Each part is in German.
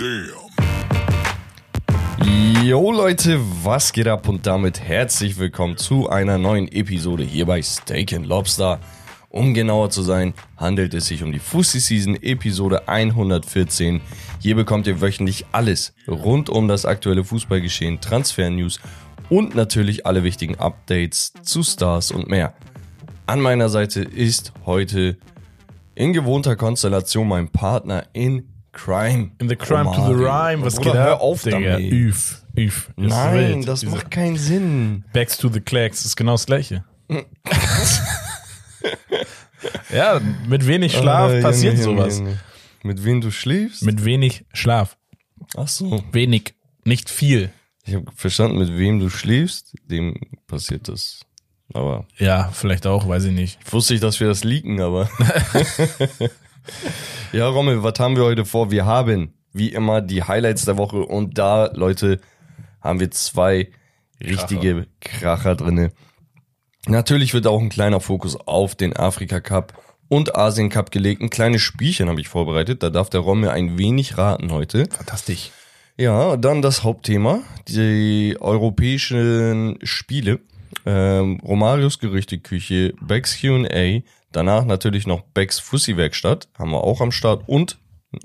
Damn. Yo Leute, was geht ab und damit herzlich willkommen zu einer neuen Episode hier bei Steak and Lobster. Um genauer zu sein, handelt es sich um die Fussi Season Episode 114. Hier bekommt ihr wöchentlich alles rund um das aktuelle Fußballgeschehen, Transfer-News und natürlich alle wichtigen Updates zu Stars und mehr. An meiner Seite ist heute in gewohnter Konstellation mein Partner in Crime. In the crime to the rhyme, was Bruder, geht hör ab? auf Digga? damit. Üf, üf. Ist Nein, das Diese macht keinen Sinn. Backs to the Clacks ist genau das gleiche. ja, mit wenig Schlaf Ah, passiert Junge, sowas. Junge. Mit wem du schläfst? Mit wenig Schlaf. Ach so. Wenig, nicht viel. Ich habe verstanden, mit wem du schläfst, dem passiert das. Aber Ja, vielleicht auch, weiß ich nicht. ich wusste nicht, dass wir das leaken, aber. ja, Rommel, was haben wir heute vor? Wir haben, wie immer, die Highlights der Woche und da, Leute, haben wir zwei richtige Kracher, drinne. Natürlich wird auch ein kleiner Fokus auf den Afrika Cup und Asien Cup gelegt. Ein kleines Spielchen habe ich vorbereitet. Da darf der Rommel ein wenig raten heute. Fantastisch. Ja, dann das Hauptthema, die europäischen Spiele. Ähm, Romarios Gerüchteküche, Becks Q&A, danach natürlich noch Becks Fussi-Werkstatt, haben wir auch am Start und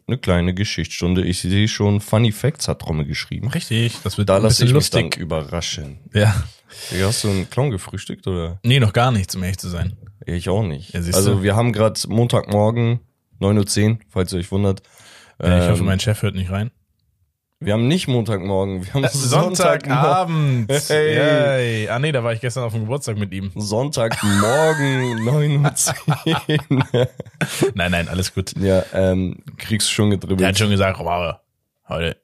eine kleine Geschichtsstunde. Ich sehe schon, Funny Facts hat Romme geschrieben. Richtig, das wird Da ein lasse bisschen ich mich dann lustig. überraschen. Ja. Hast du einen Clown gefrühstückt oder? Nee, noch gar nichts, um ehrlich zu sein. Ich auch nicht. Ja, also wir haben gerade Montagmorgen, 9.10 Uhr, falls ihr euch wundert. Äh, ich hoffe, Ähm, mein Chef hört nicht rein. Wir haben nicht Montagmorgen, wir haben Sonntagabend. Hey. Yay. Ah nee, da war ich gestern auf dem Geburtstag mit ihm. Sonntagmorgen 9.10 Uhr. Nein, nein, alles gut. ja, ähm, kriegst schon gedribbelt. Der hat schon gesagt, Romare, heute,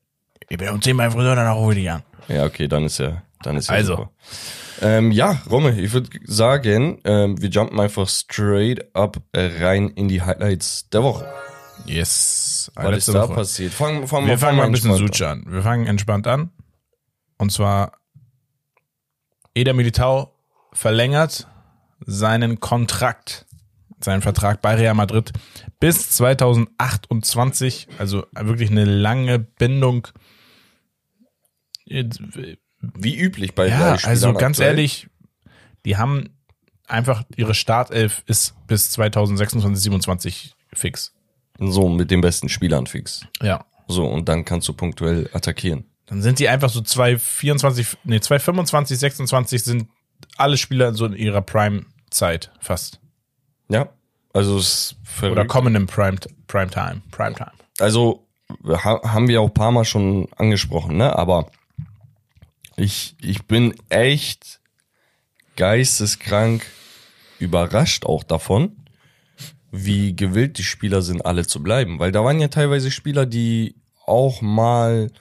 ich bin um 10 beim Friseur, danach rufe ich dich an. Ja, okay, dann ist ja, dann ist ja Also. super. Ähm, ja, Romme, ich würde sagen, ähm, wir jumpen einfach straight up äh, rein in die Highlights der Woche. Yes. Was ist da passiert? Fang, fang Wir fangen mal ein bisschen Suche an. Wir fangen entspannt an. Und zwar, Eder Militao verlängert seinen Kontrakt, seinen Vertrag bei Real Madrid bis 2028. Also wirklich eine lange Bindung. Wie üblich bei Ja, also ganz aktuell. ehrlich, die haben einfach ihre Startelf ist bis 2026, 27 fix. So, mit den besten Spielern fix. Ja. So, und dann kannst du punktuell attackieren. Dann sind die einfach so 224, nee, 225, 26 sind alle Spieler so in ihrer Prime-Zeit fast. Ja, also es. Oder kommen im Prime, Primetime. Primetime. also ha haben wir auch ein paar Mal schon angesprochen, ne? Aber ich, ich bin echt geisteskrank überrascht auch davon, wie gewillt die Spieler sind, alle zu bleiben. Weil da waren ja teilweise Spieler, die auch mal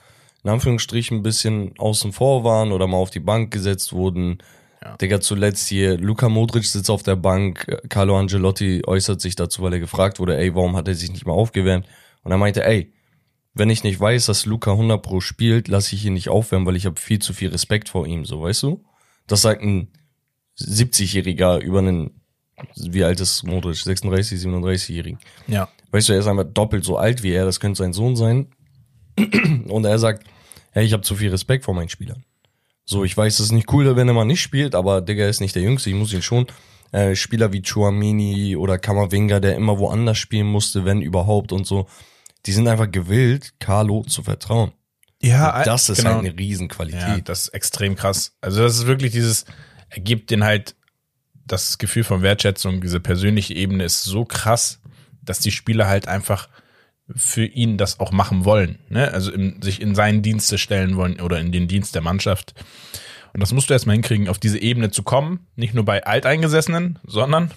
in Anführungsstrichen ein bisschen außen vor waren oder mal auf die Bank gesetzt wurden. Ja. Digga, zuletzt hier, Luka Modric sitzt auf der Bank, Carlo Angelotti äußert sich dazu, weil er gefragt wurde, ey, warum hat er sich nicht mal aufgewärmt? Und er meinte, ey, wenn ich nicht weiß, dass Luca 100 pro spielt, lasse ich ihn nicht aufwärmen, weil ich habe viel zu viel Respekt vor ihm, so, weißt du? Das sagt ein 70-Jähriger über einen, wie alt ist Modric? 36, 37-Jährigen. Ja. Weißt du, er ist einfach doppelt so alt wie er, das könnte sein Sohn sein. Und er sagt, hey, ich habe zu viel Respekt vor meinen Spielern. So, ich weiß, es ist nicht cool, wenn er mal nicht spielt, aber Digga ist nicht der Jüngste, ich muss ihn schon. Äh, Spieler wie Chouamini oder Kamavinga, der immer woanders spielen musste, wenn überhaupt und so, die sind einfach gewillt, Carlo zu vertrauen. Ja, Das ist genau. halt eine Riesenqualität. Ja, das ist extrem krass. Also das ist wirklich dieses, er gibt den halt das Gefühl von Wertschätzung, diese persönliche Ebene ist so krass, dass die Spieler halt einfach für ihn das auch machen wollen, ne? Also im, sich in seinen Dienste stellen wollen oder in den Dienst der Mannschaft. Und das musst du erstmal hinkriegen, auf diese Ebene zu kommen, nicht nur bei Alteingesessenen, sondern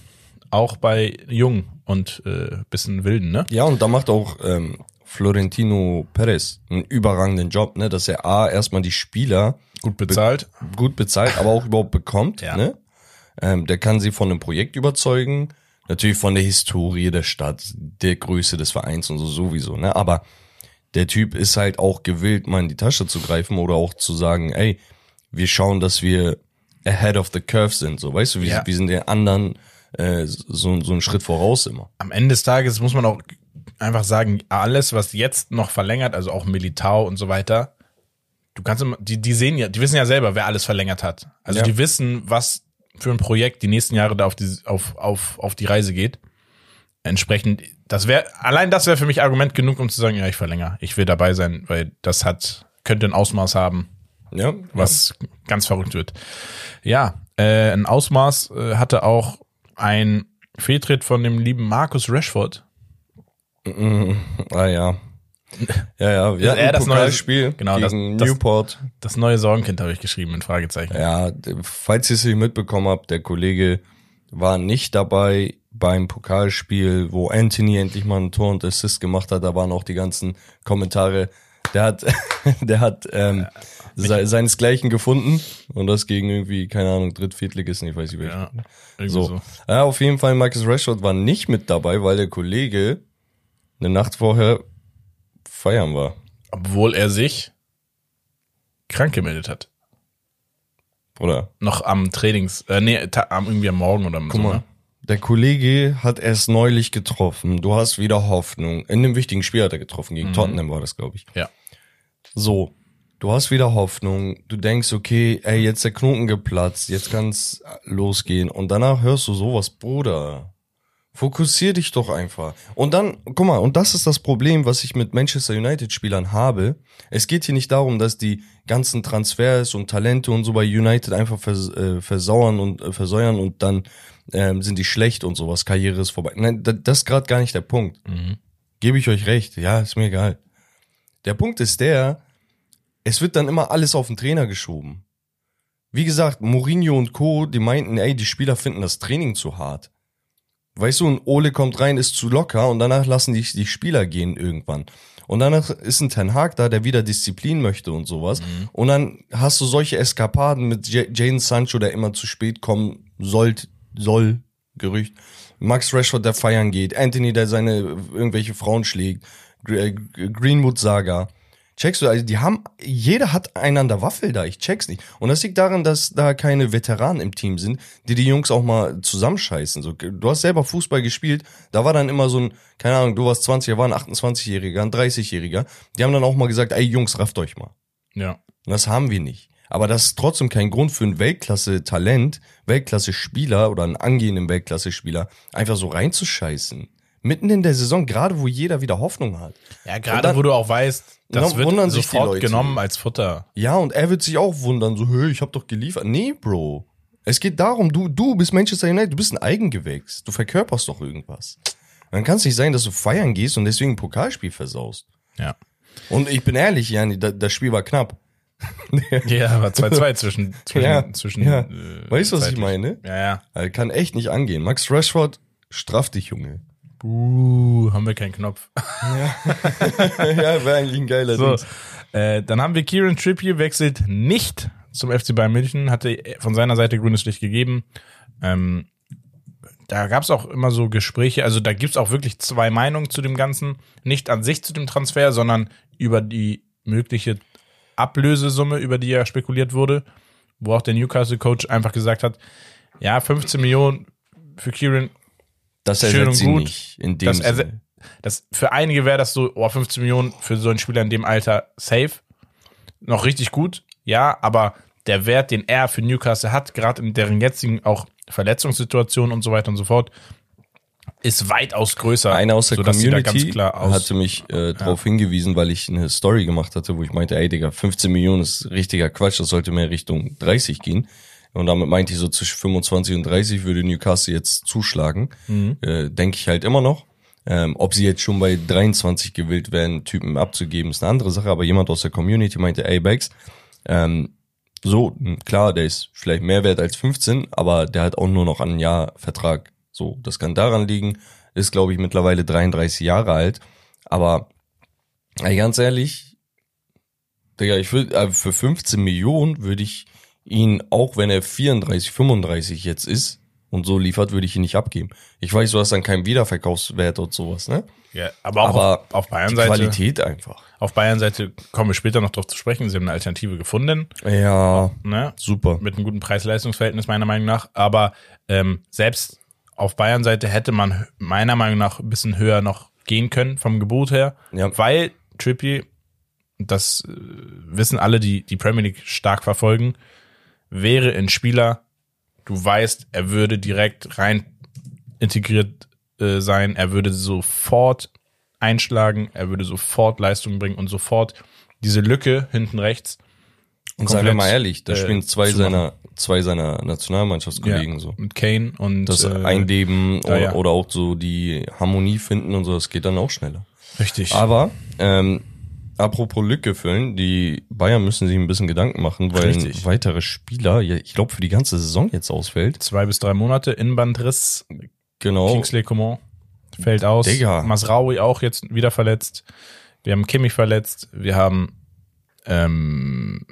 auch bei Jungen und äh, bisschen Wilden, ne? Ja, und da macht auch ähm, Florentino Perez einen überragenden Job, ne, dass er A, erstmal die Spieler Gut bezahlt. gut bezahlt, aber auch überhaupt bekommt. Ja. Ne? Ähm, der kann sie von einem Projekt überzeugen, natürlich von der Historie der Stadt, der Größe des Vereins und so sowieso. Ne? Aber der Typ ist halt auch gewillt, mal in die Tasche zu greifen oder auch zu sagen, ey, wir schauen, dass wir ahead of the curve sind. So, weißt du, wir, Ja. wir sind den anderen äh, so, so einen Schritt voraus immer. am Ende des Tages muss man auch einfach sagen, alles, was jetzt noch verlängert, also auch Militao und so weiter, du kannst immer, die, die sehen ja, die wissen ja selber, wer alles verlängert hat. Also Ja. die wissen, was für ein Projekt die nächsten Jahre da auf die, auf, auf, auf die Reise geht. Entsprechend, das wäre, allein das wäre für mich Argument genug, um zu sagen, ja, ich verlängere. Ich will dabei sein, weil das hat, könnte ein Ausmaß haben, Ja, was ganz verrückt wird. Ja, äh, ein Ausmaß äh, hatte auch ein Fehltritt von dem lieben Markus Rashford. Ah ja. Ja, ja, wir Ja, das neue- Pokalspiel genau, das- gegen das- Newport. Das neue Sorgenkind habe ich geschrieben, in Fragezeichen. Ja, falls ihr es nicht mitbekommen habt, der Kollege war nicht dabei beim Pokalspiel, wo Anthony endlich mal ein Tor und Assist gemacht hat. Da waren auch die ganzen Kommentare. Der hat, der hat ähm, se seinesgleichen gefunden und das gegen irgendwie, keine Ahnung, Dritt-, Viertligisten, ich weiß nicht welchen. Ja, So. so. Ja, auf jeden Fall, Marcus Rashford war nicht mit dabei, weil der Kollege eine Nacht vorher feiern war. Obwohl er sich krank gemeldet hat. Oder? Noch am Trainings, äh, nee, am, irgendwie am Morgen oder Guck so. mal, Ne? der Kollege hat erst neulich getroffen. Du hast wieder Hoffnung. In einem wichtigen Spiel hat er getroffen. Gegen Tottenham war das, glaube ich. Ja. So, du hast wieder Hoffnung. Du denkst, okay, ey, jetzt der Knoten geplatzt. Jetzt kann's losgehen. Und danach hörst du sowas, Bruder. Fokussier dich doch einfach. Und dann, guck mal, und das ist das Problem, was ich mit Manchester United Spielern habe. Es geht hier nicht darum, dass die ganzen Transfers und Talente und so bei United einfach vers äh, versauern und äh, versäuern und dann ähm, sind die schlecht und sowas, Karriere ist vorbei. Nein, da, das ist gerade gar nicht der Punkt. Mhm. Gebe ich euch recht. Ja, ist mir egal. Der Punkt ist der, es wird dann immer alles auf den Trainer geschoben. Wie gesagt, Mourinho und Co., die meinten, ey, die Spieler finden das Training zu hart. Weißt du, ein Ole kommt rein, ist zu locker und danach lassen die, die Spieler gehen irgendwann. Und danach ist ein Ten Hag da, der wieder Disziplin möchte und sowas. Und dann hast du solche Eskapaden mit J- Jadon Sancho, der immer zu spät kommen sollt, soll, Gerücht. Max Rashford, der feiern geht. Anthony, der seine irgendwelche Frauen schlägt. Äh, Greenwood Saga. Checkst du, also die haben, jeder hat einander Waffel da, ich check's nicht. Und das liegt daran, dass da keine Veteranen im Team sind, die die Jungs auch mal zusammenscheißen. So, du hast selber Fußball gespielt, da war dann immer so ein, keine Ahnung, du warst 20, er war ein 28-Jähriger, ein 30-Jähriger. Die haben dann auch mal gesagt, ey Jungs, rafft euch mal. Ja. Und das haben wir nicht. Aber das ist trotzdem kein Grund für einen Weltklasse-Talent, Weltklasse-Spieler oder einen angehenden Weltklasse-Spieler einfach so reinzuscheißen. Mitten in der Saison, gerade wo jeder wieder Hoffnung hat. Ja, gerade wo du auch weißt, das dann wird sofort genommen als Futter. Ja, und er wird sich auch wundern, so, hey, ich hab doch geliefert. Nee, Bro. Es geht darum, du, du bist Manchester United, du bist ein Eigengewächs. Du verkörperst doch irgendwas. Dann kann es nicht sein, dass du feiern gehst und deswegen ein Pokalspiel versaust. Ja. Und ich bin ehrlich, Jani, da, das Spiel war knapp. Ja, aber 2-2 zwischen, zwischen, Ja, zwischen, ja. äh, Weißt du, was ich zeitlich. meine? Ja, ja. Also kann echt nicht angehen. Max Rashford, straff dich, Junge. Uh, haben wir keinen Knopf. ja, wäre eigentlich ein geiler So, Ding. äh, dann haben wir Kieran Trippier wechselt nicht zum FC Bayern München, hatte von seiner Seite grünes Licht gegeben. Ähm, da gab es auch immer so Gespräche, also da gibt es auch wirklich zwei Meinungen zu dem Ganzen. Nicht an sich zu dem Transfer, sondern über die mögliche Ablösesumme, über die ja spekuliert wurde, wo auch der Newcastle-Coach einfach gesagt hat, ja, 15 Millionen für Kieran Das schön ersetzt und gut. nicht. In dem das, Sinne. das für einige wäre das so, oh, 15 Millionen für so einen Spieler in dem Alter safe. Noch richtig gut, ja, aber der Wert, den er für Newcastle hat, gerade in deren jetzigen auch Verletzungssituationen und so weiter und so fort, ist weitaus größer. Einer aus der Community ganz klar aus, hatte mich äh, darauf hingewiesen, weil ich eine Story gemacht hatte, wo ich meinte, ey Digga, 15 Millionen ist richtiger Quatsch, das sollte mehr Richtung 30 gehen. Und damit meinte ich so zwischen 25 und 30 würde Newcastle jetzt zuschlagen. Mhm. Äh, Denke ich halt immer noch. Ähm, ob sie jetzt schon bei 23 gewillt wären, Typen abzugeben, ist eine andere Sache. Aber jemand aus der Community meinte, ey Bags, ähm, so, mh, klar, der ist vielleicht mehr wert als 15, aber der hat auch nur noch ein Jahr Vertrag. So, das kann daran liegen. Ist, glaube ich, mittlerweile 33 Jahre alt. Aber, ey, ganz ehrlich, Digga, ich würde, äh, für 15 Millionen würde ich ihn, auch wenn er 34, 35 jetzt ist und so liefert, würde ich ihn nicht abgeben. Ich weiß, du hast dann keinen Wiederverkaufswert und sowas, ne? ja, aber auch Aber auf, auf Bayern-Seite. Qualität einfach. Auf Bayern-Seite kommen wir später noch drauf zu sprechen. Sie haben eine Alternative gefunden. Ja, Ne? super. mit einem guten Preis-Leistungs-Verhältnis meiner Meinung nach. Aber ähm, selbst auf Bayern-Seite hätte man meiner Meinung nach ein bisschen höher noch gehen können vom Gebot her, Ja. weil Trippier, das äh, wissen alle, die die Premier League stark verfolgen, wäre ein Spieler, du weißt, er würde direkt rein integriert äh, sein, er würde sofort einschlagen, er würde sofort Leistung bringen und sofort diese Lücke hinten rechts. Und seien wir mal ehrlich, da äh, spielen zwei seiner, zwei seiner Nationalmannschaftskollegen so. Mit Kane und Das äh, Eindeben da, oder, ja. oder auch so die Harmonie finden und so, das geht dann auch schneller. richtig. Aber ähm, apropos Lücke füllen, die Bayern müssen sich ein bisschen Gedanken machen, weil Richtig. ein weiterer Spieler, ja, ich glaube, für die ganze Saison jetzt ausfällt. Zwei bis drei Monate, Innenbandriss, Genau. Kingsley Coman fällt aus. Digga. Masraoui auch jetzt wieder verletzt. Wir haben Kimmich verletzt. Wir haben, ähm,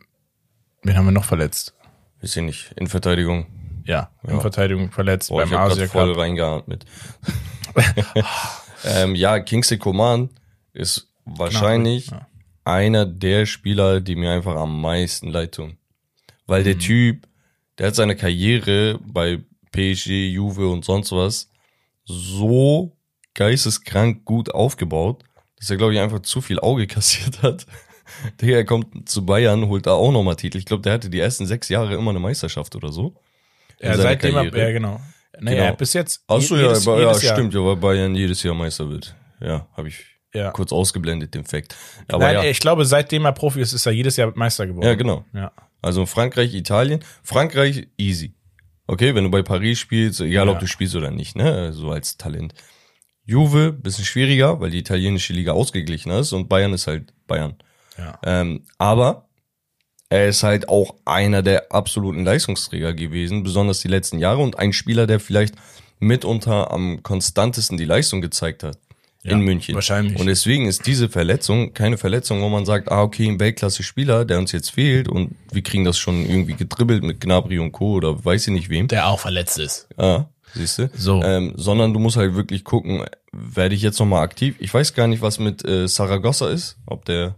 wen haben wir noch verletzt? Weiß ich nicht, in Verteidigung. Ja, in Verteidigung verletzt Boah, beim Asia voll reingeatmet. ähm, ja, Kingsley Coman ist wahrscheinlich Ja. Einer der Spieler, die mir einfach am meisten leid tun. Weil Mhm. der Typ, der hat seine Karriere bei PSG, Juve und sonst was so geisteskrank gut aufgebaut, dass er, glaube ich, einfach zu viel Auge kassiert hat. Digga, er kommt zu Bayern, holt da auch nochmal Titel. Ich glaube, der hatte die ersten sechs Jahre immer eine Meisterschaft oder so. Ja, seitdem Karriere. ja, genau. Naja, Genau. bis jetzt. Ach so, je- ja, jedes- ja, jedes stimmt, ja, weil Bayern jedes Jahr Meister wird. Ja, habe ich Ja. kurz ausgeblendet, den Fact. Aber Nein, ja, ich glaube, seitdem er Profi ist, ist er jedes Jahr Meister geworden. ja, genau. Ja. Also Frankreich, Italien. Frankreich, easy. Okay, wenn du bei Paris spielst, egal Ja. ob du spielst oder nicht, ne, so als Talent. Juve, bisschen schwieriger, weil die italienische Liga ausgeglichen ist und Bayern ist halt Bayern. Ja. Ähm, aber er ist halt auch einer der absoluten Leistungsträger gewesen, besonders die letzten Jahre und ein Spieler, der vielleicht mitunter am konstantesten die Leistung gezeigt hat Ja, in München. wahrscheinlich. Und deswegen ist diese Verletzung keine Verletzung, wo man sagt, ah, okay, ein Weltklasse-Spieler, der uns jetzt fehlt und wir kriegen das schon irgendwie gedribbelt mit Gnabry und Co. oder weiß ich nicht wem. Der auch verletzt ist. Ah, siehst du? So. Ähm, sondern du musst halt wirklich gucken, werde ich jetzt nochmal aktiv? Ich weiß gar nicht, was mit äh, Saragossa ist, ob der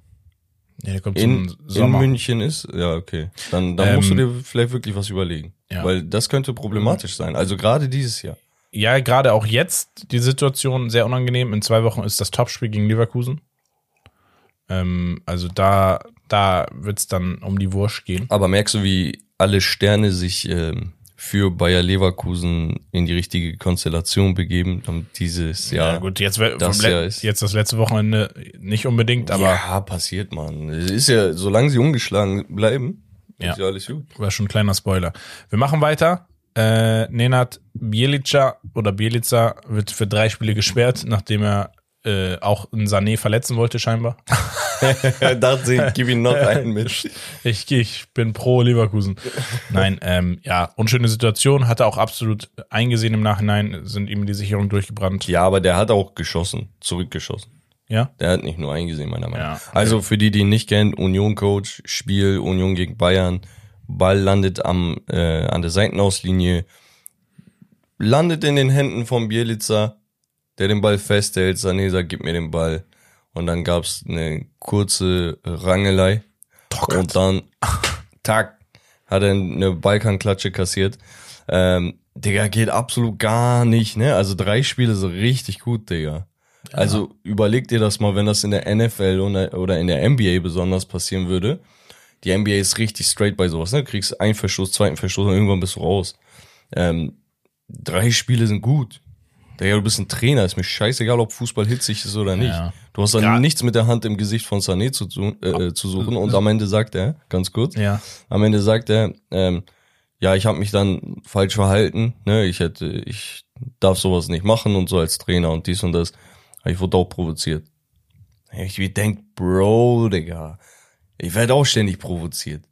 Ja, der kommt in, in. München ist, ja, okay. Dann, dann musst du Ähm, dir vielleicht wirklich was überlegen. ja. Weil das könnte problematisch sein. Also gerade dieses Jahr. Ja, gerade auch jetzt die Situation sehr unangenehm. In zwei Wochen ist das Topspiel gegen Leverkusen. Ähm, also da, da wird's dann um die Wurst gehen. Aber merkst du, wie alle Sterne sich ähm, für Bayer Leverkusen in die richtige Konstellation begeben, damit dieses Jahr. Ja, gut, jetzt, das Jahr ist- jetzt das letzte Wochenende nicht unbedingt, aber ja, passiert, man. Es ist ja, solange sie ungeschlagen bleiben, Ja. ist ja alles gut. war schon ein kleiner Spoiler. Wir machen weiter. Äh, Nenad Bielica oder Bielica wird für drei Spiele gesperrt, nachdem er äh, auch einen Sané verletzen wollte scheinbar. Dachte sie, gib ihm noch einen mit. Ich, ich bin pro Leverkusen. Nein, ähm, ja, unschöne Situation, hat er auch absolut eingesehen im Nachhinein, sind ihm die Sicherungen durchgebrannt. Ja, aber der hat auch geschossen, zurückgeschossen. Ja? Der hat nicht nur eingesehen, meiner Meinung nach. Ja. Also für die, die ihn nicht kennen, Union-Coach, Spiel, Union gegen Bayern, Ball landet am, äh, an der Seitenauslinie, landet in den Händen von Bielica, der den Ball festhält, Sané sagt, gib mir den Ball. Und dann gab's eine kurze Rangelei. Und dann, tack, hat er eine Balkanklatsche kassiert. Ähm, Digga, geht absolut gar nicht, ne? Also drei Spiele so richtig gut, Digga. Also überleg dir das mal, wenn das in der NFL oder in der NBA besonders passieren würde. Die NBA ist richtig straight bei sowas, ne? Du kriegst einen Verstoß, zweiten Verstoß und irgendwann bist du raus. Ähm, drei Spiele sind gut. Digga, du bist ein Trainer, ist mir scheißegal, ob Fußball hitzig ist oder nicht. Ja. Du hast dann Gra- nichts mit der Hand im Gesicht von Sané zu, tun, äh, zu suchen und am Ende sagt er, ganz kurz, Ja. am Ende sagt er, ähm, ja, ich habe mich dann falsch verhalten, ne, ich hätte, ich darf sowas nicht machen und so als Trainer und dies und das. Aber Ich wurde auch provoziert. Ich wie denk, Bro, Digga, ich werde auch ständig provoziert.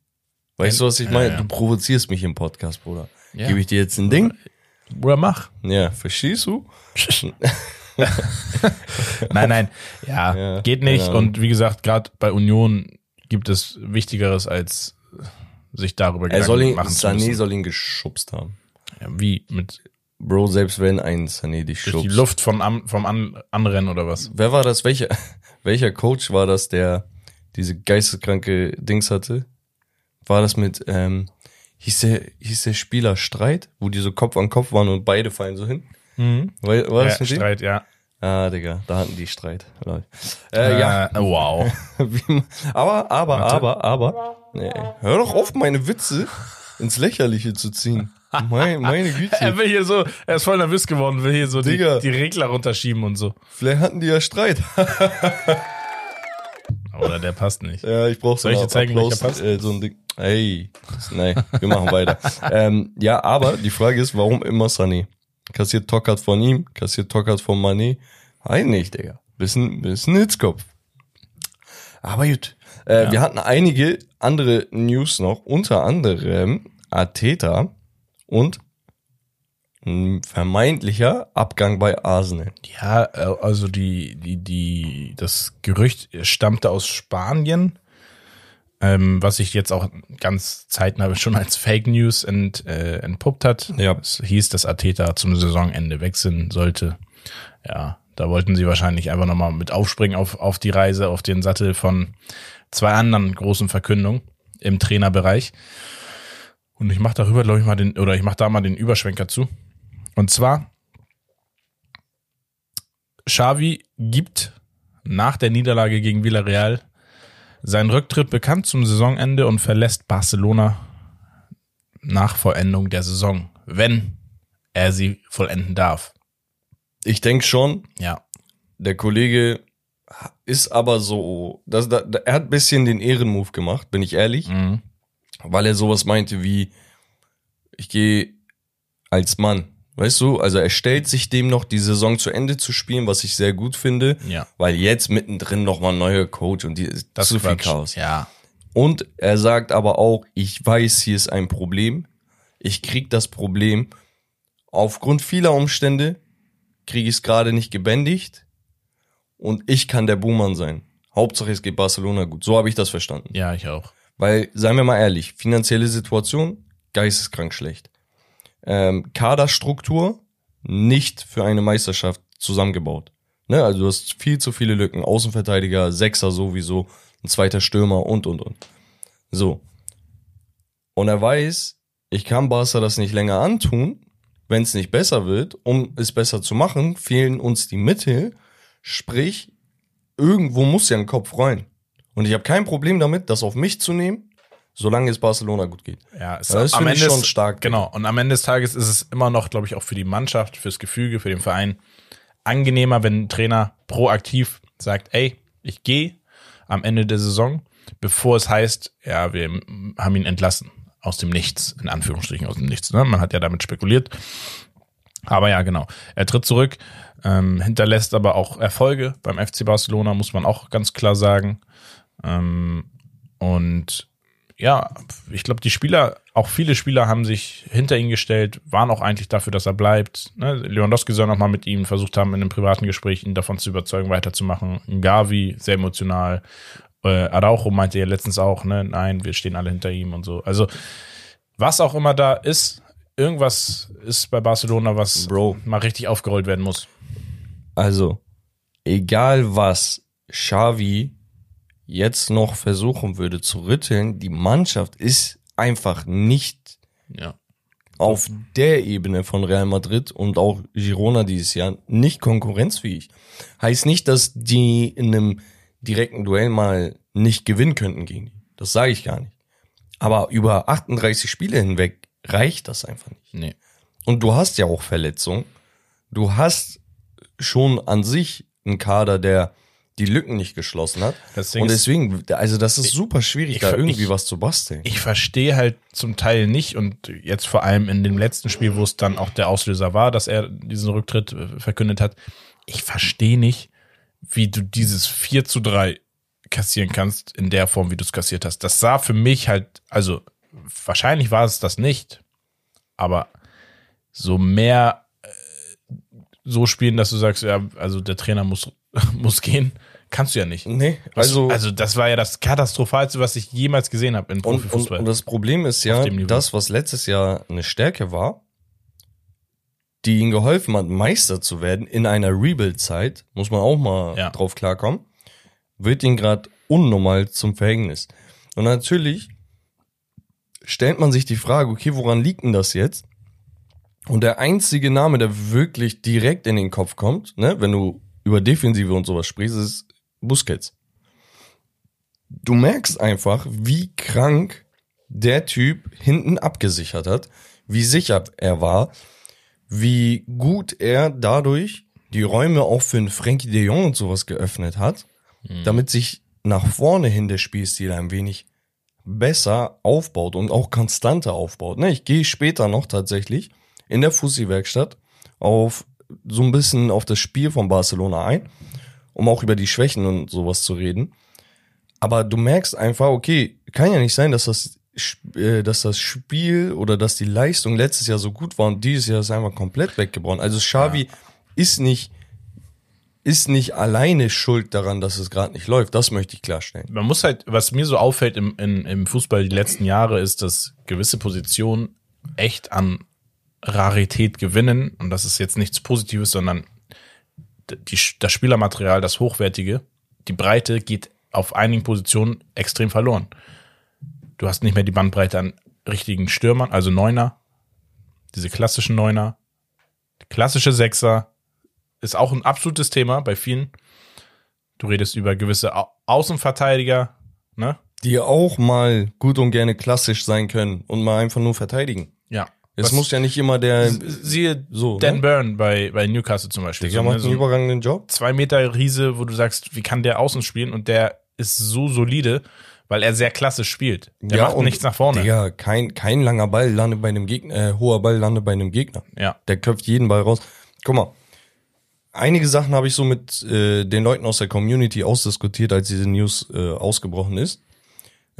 Weißt du, was ich Ja, meine? ja. Du provozierst mich im Podcast, Bruder. Ja. Gebe ich dir jetzt ein Ding? Bruder, mach. Ja, verstehst du? Nein, nein. Ja, Ja, geht nicht. Ahnung. Und wie gesagt, gerade bei Union gibt es Wichtigeres, als sich darüber Er soll ihn, machen zu Sané müssen. soll ihn geschubst haben. Ja, wie? Mit Bro, selbst wenn ein Sané dich durch die schubst. Luft vom, vom An Anrennen oder was? Wer war das? Welcher, welcher Coach war das, der diese geisteskranke Dings hatte? War das mit, ähm, hieß der, hieß der Spieler Streit, wo die so Kopf an Kopf waren und beide fallen so hin? War, war das ja, mit dem? Streit, ja. Ah, Digga, da hatten die Streit. Äh, ja, Äh, wow. Aber, aber, aber, aber. Nee, hör doch auf, meine Witze ins Lächerliche zu ziehen. Meine, meine Güte. Er will hier so, er ist voll nervös geworden, will hier so die, Digga. die Regler runterschieben und so. Vielleicht hatten die ja Streit. Oder der passt nicht. Ja, ich brauch so Soll ich zeigen, Applaus, passt? Äh, so ein Ding. Ey, nee, wir machen weiter. ähm, ja, aber die Frage ist, warum immer Sané? Kassiert Tockert von ihm, kassiert Tockert von Mané? Nein, nicht, Digga. Bisschen, bisschen Hitzkopf. Aber gut. Äh, Wir hatten einige andere News noch, unter anderem Ateta und ein vermeintlicher Abgang bei Arsenal. Ja, äh, also die, die, die, das Gerücht stammte aus Spanien, ähm, was sich jetzt auch ganz zeitnah schon als Fake News ent, äh, entpuppt hat. Ja. Es hieß, dass Ateta zum Saisonende wechseln sollte. Ja, da wollten sie wahrscheinlich einfach nochmal mit aufspringen auf, auf die Reise, auf den Sattel von zwei anderen großen Verkündungen im Trainerbereich. Und ich mache darüber, glaube ich, mal den, oder ich mache da mal den Überschwenker zu. Und zwar Xavi gibt nach der Niederlage gegen Villarreal seinen Rücktritt bekannt zum Saisonende und verlässt Barcelona nach Vollendung der Saison, wenn er sie vollenden darf. Ich denke schon, Ja, Der Kollege ist aber so, das, da, er hat ein bisschen den Ehrenmove gemacht, bin ich ehrlich, mhm. weil er sowas meinte wie, ich gehe als Mann, weißt du, also er stellt sich dem noch, die Saison zu Ende zu spielen, was ich sehr gut finde, ja. weil jetzt mittendrin nochmal ein neuer Coach und die, Das zu viel. Chaos. Ja, Und er sagt aber auch, ich weiß, hier ist ein Problem. Ich krieg das Problem. Aufgrund vieler Umstände kriege ich es gerade nicht gebändigt. Und ich kann der Buhmann sein. Hauptsache es geht Barcelona gut. So habe ich das verstanden. ja, ich auch. Weil, seien wir mal ehrlich, finanzielle Situation, geisteskrank schlecht. Ähm, Kaderstruktur, nicht für eine Meisterschaft zusammengebaut. Ne? Also du hast viel zu viele Lücken. Außenverteidiger, Sechser sowieso, ein zweiter Stürmer und, und, und. So. Und er weiß, ich kann Barca das nicht länger antun, wenn es nicht besser wird. Um es besser zu machen, fehlen uns die Mittel. Sprich, irgendwo muss ja ein Kopf rein. Und ich habe kein Problem damit, das auf mich zu nehmen, solange es Barcelona gut geht. Ja, es Das am Ende schon ist- stark. Genau. Und am Ende des Tages ist es immer noch, glaube ich, auch für die Mannschaft, fürs Gefüge, für den Verein angenehmer, wenn ein Trainer proaktiv sagt, ey, ich gehe am Ende der Saison, bevor es heißt, ja, wir haben ihn entlassen. Aus dem Nichts, in Anführungsstrichen aus dem Nichts. Ne? Man hat ja damit spekuliert. Aber ja, genau. Er tritt zurück, ähm, hinterlässt aber auch Erfolge beim FC Barcelona, muss man auch ganz klar sagen. Ähm, und ja, ich glaube, die Spieler, auch viele Spieler haben sich hinter ihn gestellt, waren auch eigentlich dafür, dass er bleibt. Ne? Lewandowski soll nochmal mit ihm versucht haben, in einem privaten Gespräch ihn davon zu überzeugen, weiterzumachen. Gavi, sehr emotional. Äh, Araujo meinte ja letztens auch, ne, nein, wir stehen alle hinter ihm und so. Also, was auch immer da ist, irgendwas ist bei Barcelona, was Bro. mal richtig aufgerollt werden muss. Also, egal was Xavi jetzt noch versuchen würde zu rütteln, die Mannschaft ist einfach nicht Ja. auf der Ebene von Real Madrid und auch Girona dieses Jahr nicht konkurrenzfähig. Heißt nicht, dass die in einem direkten Duell mal nicht gewinnen könnten gegen die. Das sage ich gar nicht. Aber über 38 Spiele hinweg reicht das einfach nicht. Nee. Und du hast ja auch Verletzungen. Du hast schon an sich einen Kader, der die Lücken nicht geschlossen hat. Ding Und deswegen, also das ist super schwierig, ich da irgendwie ich- was zu basteln. Ich verstehe halt zum Teil nicht und jetzt vor allem in dem letzten Spiel, wo es dann auch der Auslöser war, dass er diesen Rücktritt äh, verkündet hat. Ich verstehe nicht, wie du dieses 4 zu 3 kassieren kannst in der Form, wie du es kassiert hast. Das sah für mich halt, also wahrscheinlich war es das nicht, aber so mehr äh, so spielen, dass du sagst, ja, also der Trainer muss, muss gehen, kannst du ja nicht. nee, Also, also, das war ja das Katastrophalste, was ich jemals gesehen habe in und, und, Profifußball. und das Problem ist ja, das, was letztes Jahr eine Stärke war, die ihnen geholfen hat, Meister zu werden in einer Rebuild-Zeit, muss man auch mal Ja. drauf klarkommen, wird ihnen gerade unnormal zum Verhängnis. Und natürlich stellt man sich die Frage, okay, woran liegt denn das jetzt? Und der einzige Name, der wirklich direkt in den Kopf kommt, ne, wenn du über Defensive und sowas sprichst, ist Busquets. Du merkst einfach, wie krank der Typ hinten abgesichert hat, wie sicher er war, wie gut er dadurch die Räume auch für einen Frankie de Jong und sowas geöffnet hat, damit sich nach vorne hin der Spielstil ein wenig besser aufbaut und auch konstanter aufbaut. Ne, ich gehe später noch tatsächlich in der Fussi-Werkstatt auf so ein bisschen auf das Spiel von Barcelona ein, um auch über die Schwächen und sowas zu reden. Aber du merkst einfach, okay, kann ja nicht sein, dass das, äh, dass das Spiel oder dass die Leistung letztes Jahr so gut war und dieses Jahr ist einfach komplett weggebrochen. Also Xavi ist nicht ist nicht alleine schuld daran, dass es gerade nicht läuft. Das möchte ich klarstellen. Man muss halt, was mir so auffällt im, in, im Fußball die letzten Jahre, ist, dass gewisse Positionen echt an Rarität gewinnen. Und das ist jetzt nichts Positives, sondern die, das Spielermaterial, das Hochwertige, die Breite geht auf einigen Positionen extrem verloren. Du hast nicht mehr die Bandbreite an richtigen Stürmern, also Neuner, diese klassischen Neuner, klassische Sechser, ist auch ein absolutes Thema bei vielen. Du redest über gewisse Au Außenverteidiger, ne? Die auch mal gut und gerne klassisch sein können und mal einfach nur verteidigen. Ja. Es Was- muss ja nicht immer der Siehe so, Dan ne? Byrne bei, bei Newcastle zum Beispiel. Der So, ne, macht so einen ein überragenden Job. zwei Meter Riese, wo du sagst, wie kann der außen spielen? Und der ist so solide, weil er sehr klassisch spielt. Der macht und, nichts nach vorne. Digga, kein, kein langer Ball landet bei einem Gegner, äh, hoher Ball landet bei einem Gegner. Ja. Der köpft jeden Ball raus. Guck mal, einige Sachen habe ich so mit äh, den Leuten aus der Community ausdiskutiert, als diese News äh, ausgebrochen ist.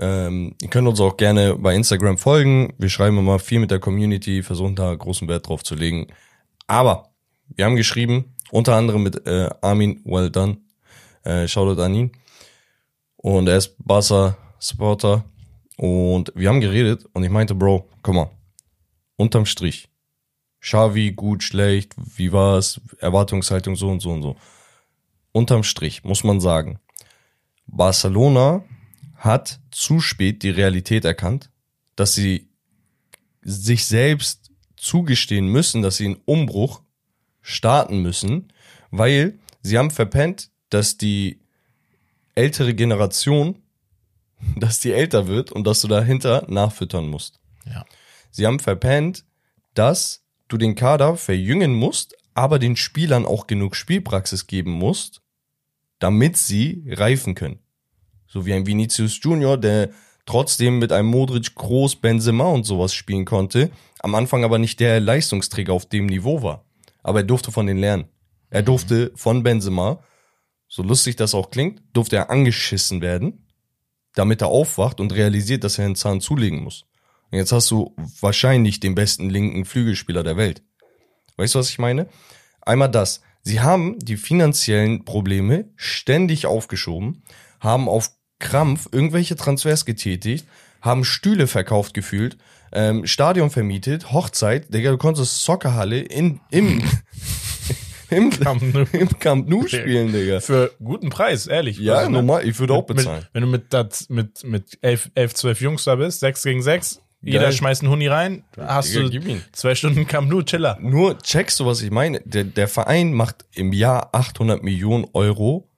Ähm, ihr könnt uns auch gerne bei Instagram folgen. Wir schreiben immer viel mit der Community, versuchen da großen Wert drauf zu legen. Aber wir haben geschrieben, unter anderem mit äh, Armin Well Done. Äh, Shoutout an ihn. Und er ist Barca-Supporter. Und wir haben geredet und ich meinte, Bro, guck mal, unterm Strich. Xavi, gut, schlecht, wie war's, Erwartungshaltung so und so und so. Unterm Strich muss man sagen, Barcelona hat zu spät die Realität erkannt, dass sie sich selbst zugestehen müssen, dass sie einen Umbruch starten müssen, weil sie haben verpennt, dass die ältere Generation, dass die älter wird und dass du dahinter nachfüttern musst. Ja. Sie haben verpennt, dass du den Kader verjüngen musst, aber den Spielern auch genug Spielpraxis geben musst, damit sie reifen können. So wie ein Vinicius Junior, der trotzdem mit einem Modric, Groß, Benzema und sowas spielen konnte, am Anfang aber nicht der Leistungsträger auf dem Niveau war. Aber er durfte von denen lernen. Er durfte von Benzema, so lustig das auch klingt, durfte er angeschissen werden, damit er aufwacht und realisiert, dass er einen Zahn zulegen muss. Und jetzt hast du wahrscheinlich den besten linken Flügelspieler der Welt. Weißt du, was ich meine? Einmal das. Sie haben die finanziellen Probleme ständig aufgeschoben, haben auf Krampf irgendwelche Transfers getätigt, haben Stühle verkauft gefühlt, ähm, Stadion vermietet, Hochzeit, Digga, du konntest Soccerhalle in, im, im, Camp Nou. im Camp Nou spielen, Digga. Für guten Preis, ehrlich. Ja, Also, ne, normal, ich würde auch mit, bezahlen. wenn du mit, dat, mit, mit elf, elf, zwölf Jungs da bist, sechs gegen sechs, jeder Geil. schmeißt einen Huni rein, hast Digga, du zwei Stunden Camp Nou, Chiller. Nur checkst du, was ich meine? Der, der Verein macht im Jahr 800 Millionen Euro,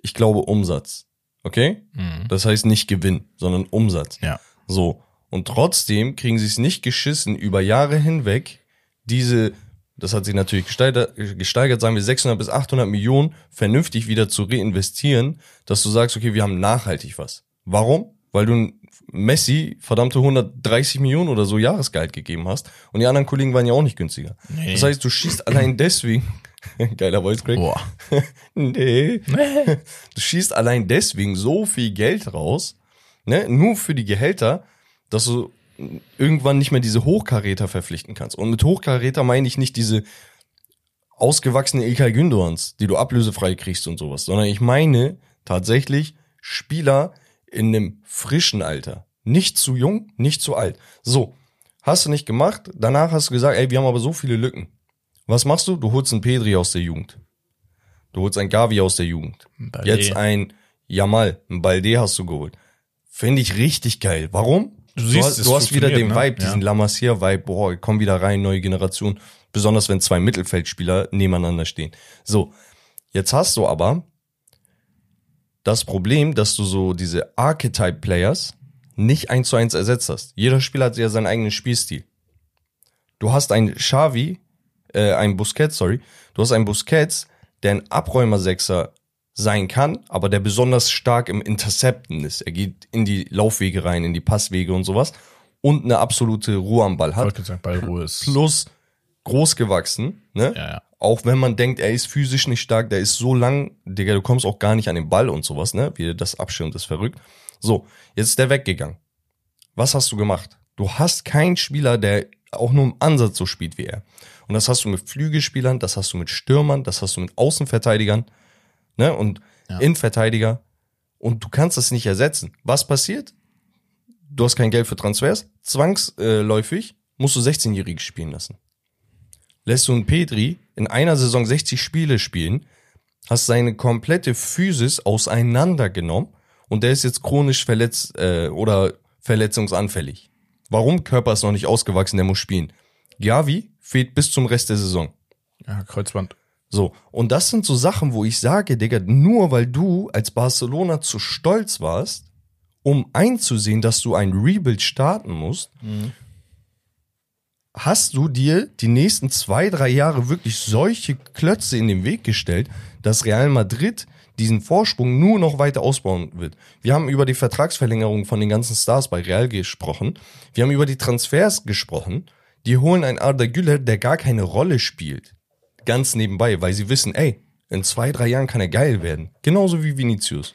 ich glaube, Umsatz. Okay? Das heißt nicht Gewinn, sondern Umsatz. Ja. So. Und trotzdem kriegen sie es nicht geschissen, über Jahre hinweg diese, das hat sich natürlich gesteigert, gesteigert, sagen wir 600 bis 800 Millionen, vernünftig wieder zu reinvestieren, dass du sagst, okay, wir haben nachhaltig was. Warum? Weil du Messi verdammte 130 Millionen oder so Jahresgehalt gegeben hast und die anderen Kollegen waren ja auch nicht günstiger. Nee. Das heißt, du schießt allein deswegen, geiler Voice Crack, Boah. nee, du schießt allein deswegen so viel Geld raus, ne, nur für die Gehälter, dass du irgendwann nicht mehr diese Hochkaräter verpflichten kannst. Und mit Hochkaräter meine ich nicht diese ausgewachsene Ilkay Gündoğans, die du ablösefrei kriegst und sowas, sondern ich meine tatsächlich Spieler in einem frischen Alter. Nicht zu jung, nicht zu alt. So, hast du nicht gemacht, danach hast du gesagt, ey, wir haben aber so viele Lücken. Was machst du? Du holst einen Pedri aus der Jugend. Du holst einen Gavi aus der Jugend. Balde. Jetzt ein Jamal, ein Balde hast du geholt. Finde ich richtig geil. Warum? Du siehst, hast, es du hast wieder den funktioniert, Vibe, ne? diesen Ja. La Masia-Vibe, boah, komm wieder rein, neue Generation. Besonders wenn zwei Mittelfeldspieler nebeneinander stehen. So. Jetzt hast du aber das Problem, dass du so diese Archetype-Players nicht eins zu eins ersetzt hast. Jeder Spieler hat ja seinen eigenen Spielstil. Du hast einen Xavi, äh, einen Busquets, sorry. Du hast einen Busquets, der ein Abräumer-Sechser sein kann, aber der besonders stark im Intercepten ist. Er geht in die Laufwege rein, in die Passwege und sowas und eine absolute Ruhe am Ball Ich hat. wollte gesagt, Ballruhe ist. Plus groß gewachsen, ne? Ja, ja. Auch wenn man denkt, er ist physisch nicht stark, der ist so lang, Digga, du kommst auch gar nicht an den Ball und sowas, ne? Wie das abschirmt, ist verrückt. So, jetzt ist der weggegangen. Was hast du gemacht? Du hast keinen Spieler, der auch nur im Ansatz so spielt wie er. Und das hast du mit Flügelspielern, das hast du mit Stürmern, das hast du mit Außenverteidigern, ne? Und Ja. Innenverteidiger. Und du kannst das nicht ersetzen. Was passiert? Du hast kein Geld für Transfers. Zwangsläufig musst du 16-Jährige spielen lassen. Lässt du einen Petri in einer Saison 60 Spiele spielen, hast seine komplette Physis auseinandergenommen und der ist jetzt chronisch verletzt äh, oder verletzungsanfällig. Warum? Körper ist noch nicht ausgewachsen, der muss spielen. Gavi fehlt bis zum Rest der Saison. Ja, Kreuzband. So, und das sind so Sachen, wo ich sage, Digga, nur weil du als Barcelona zu stolz warst, um einzusehen, dass du ein Rebuild starten musst, hast du dir die nächsten zwei, drei Jahre wirklich solche Klötze in den Weg gestellt, dass Real Madrid diesen Vorsprung nur noch weiter ausbauen wird. Wir haben über die Vertragsverlängerung von den ganzen Stars bei Real gesprochen. Wir haben über die Transfers gesprochen. Die holen einen Arda Güler, der gar keine Rolle spielt. Ganz nebenbei, weil sie wissen, ey, in zwei, drei Jahren kann er geil werden. Genauso wie Vinicius.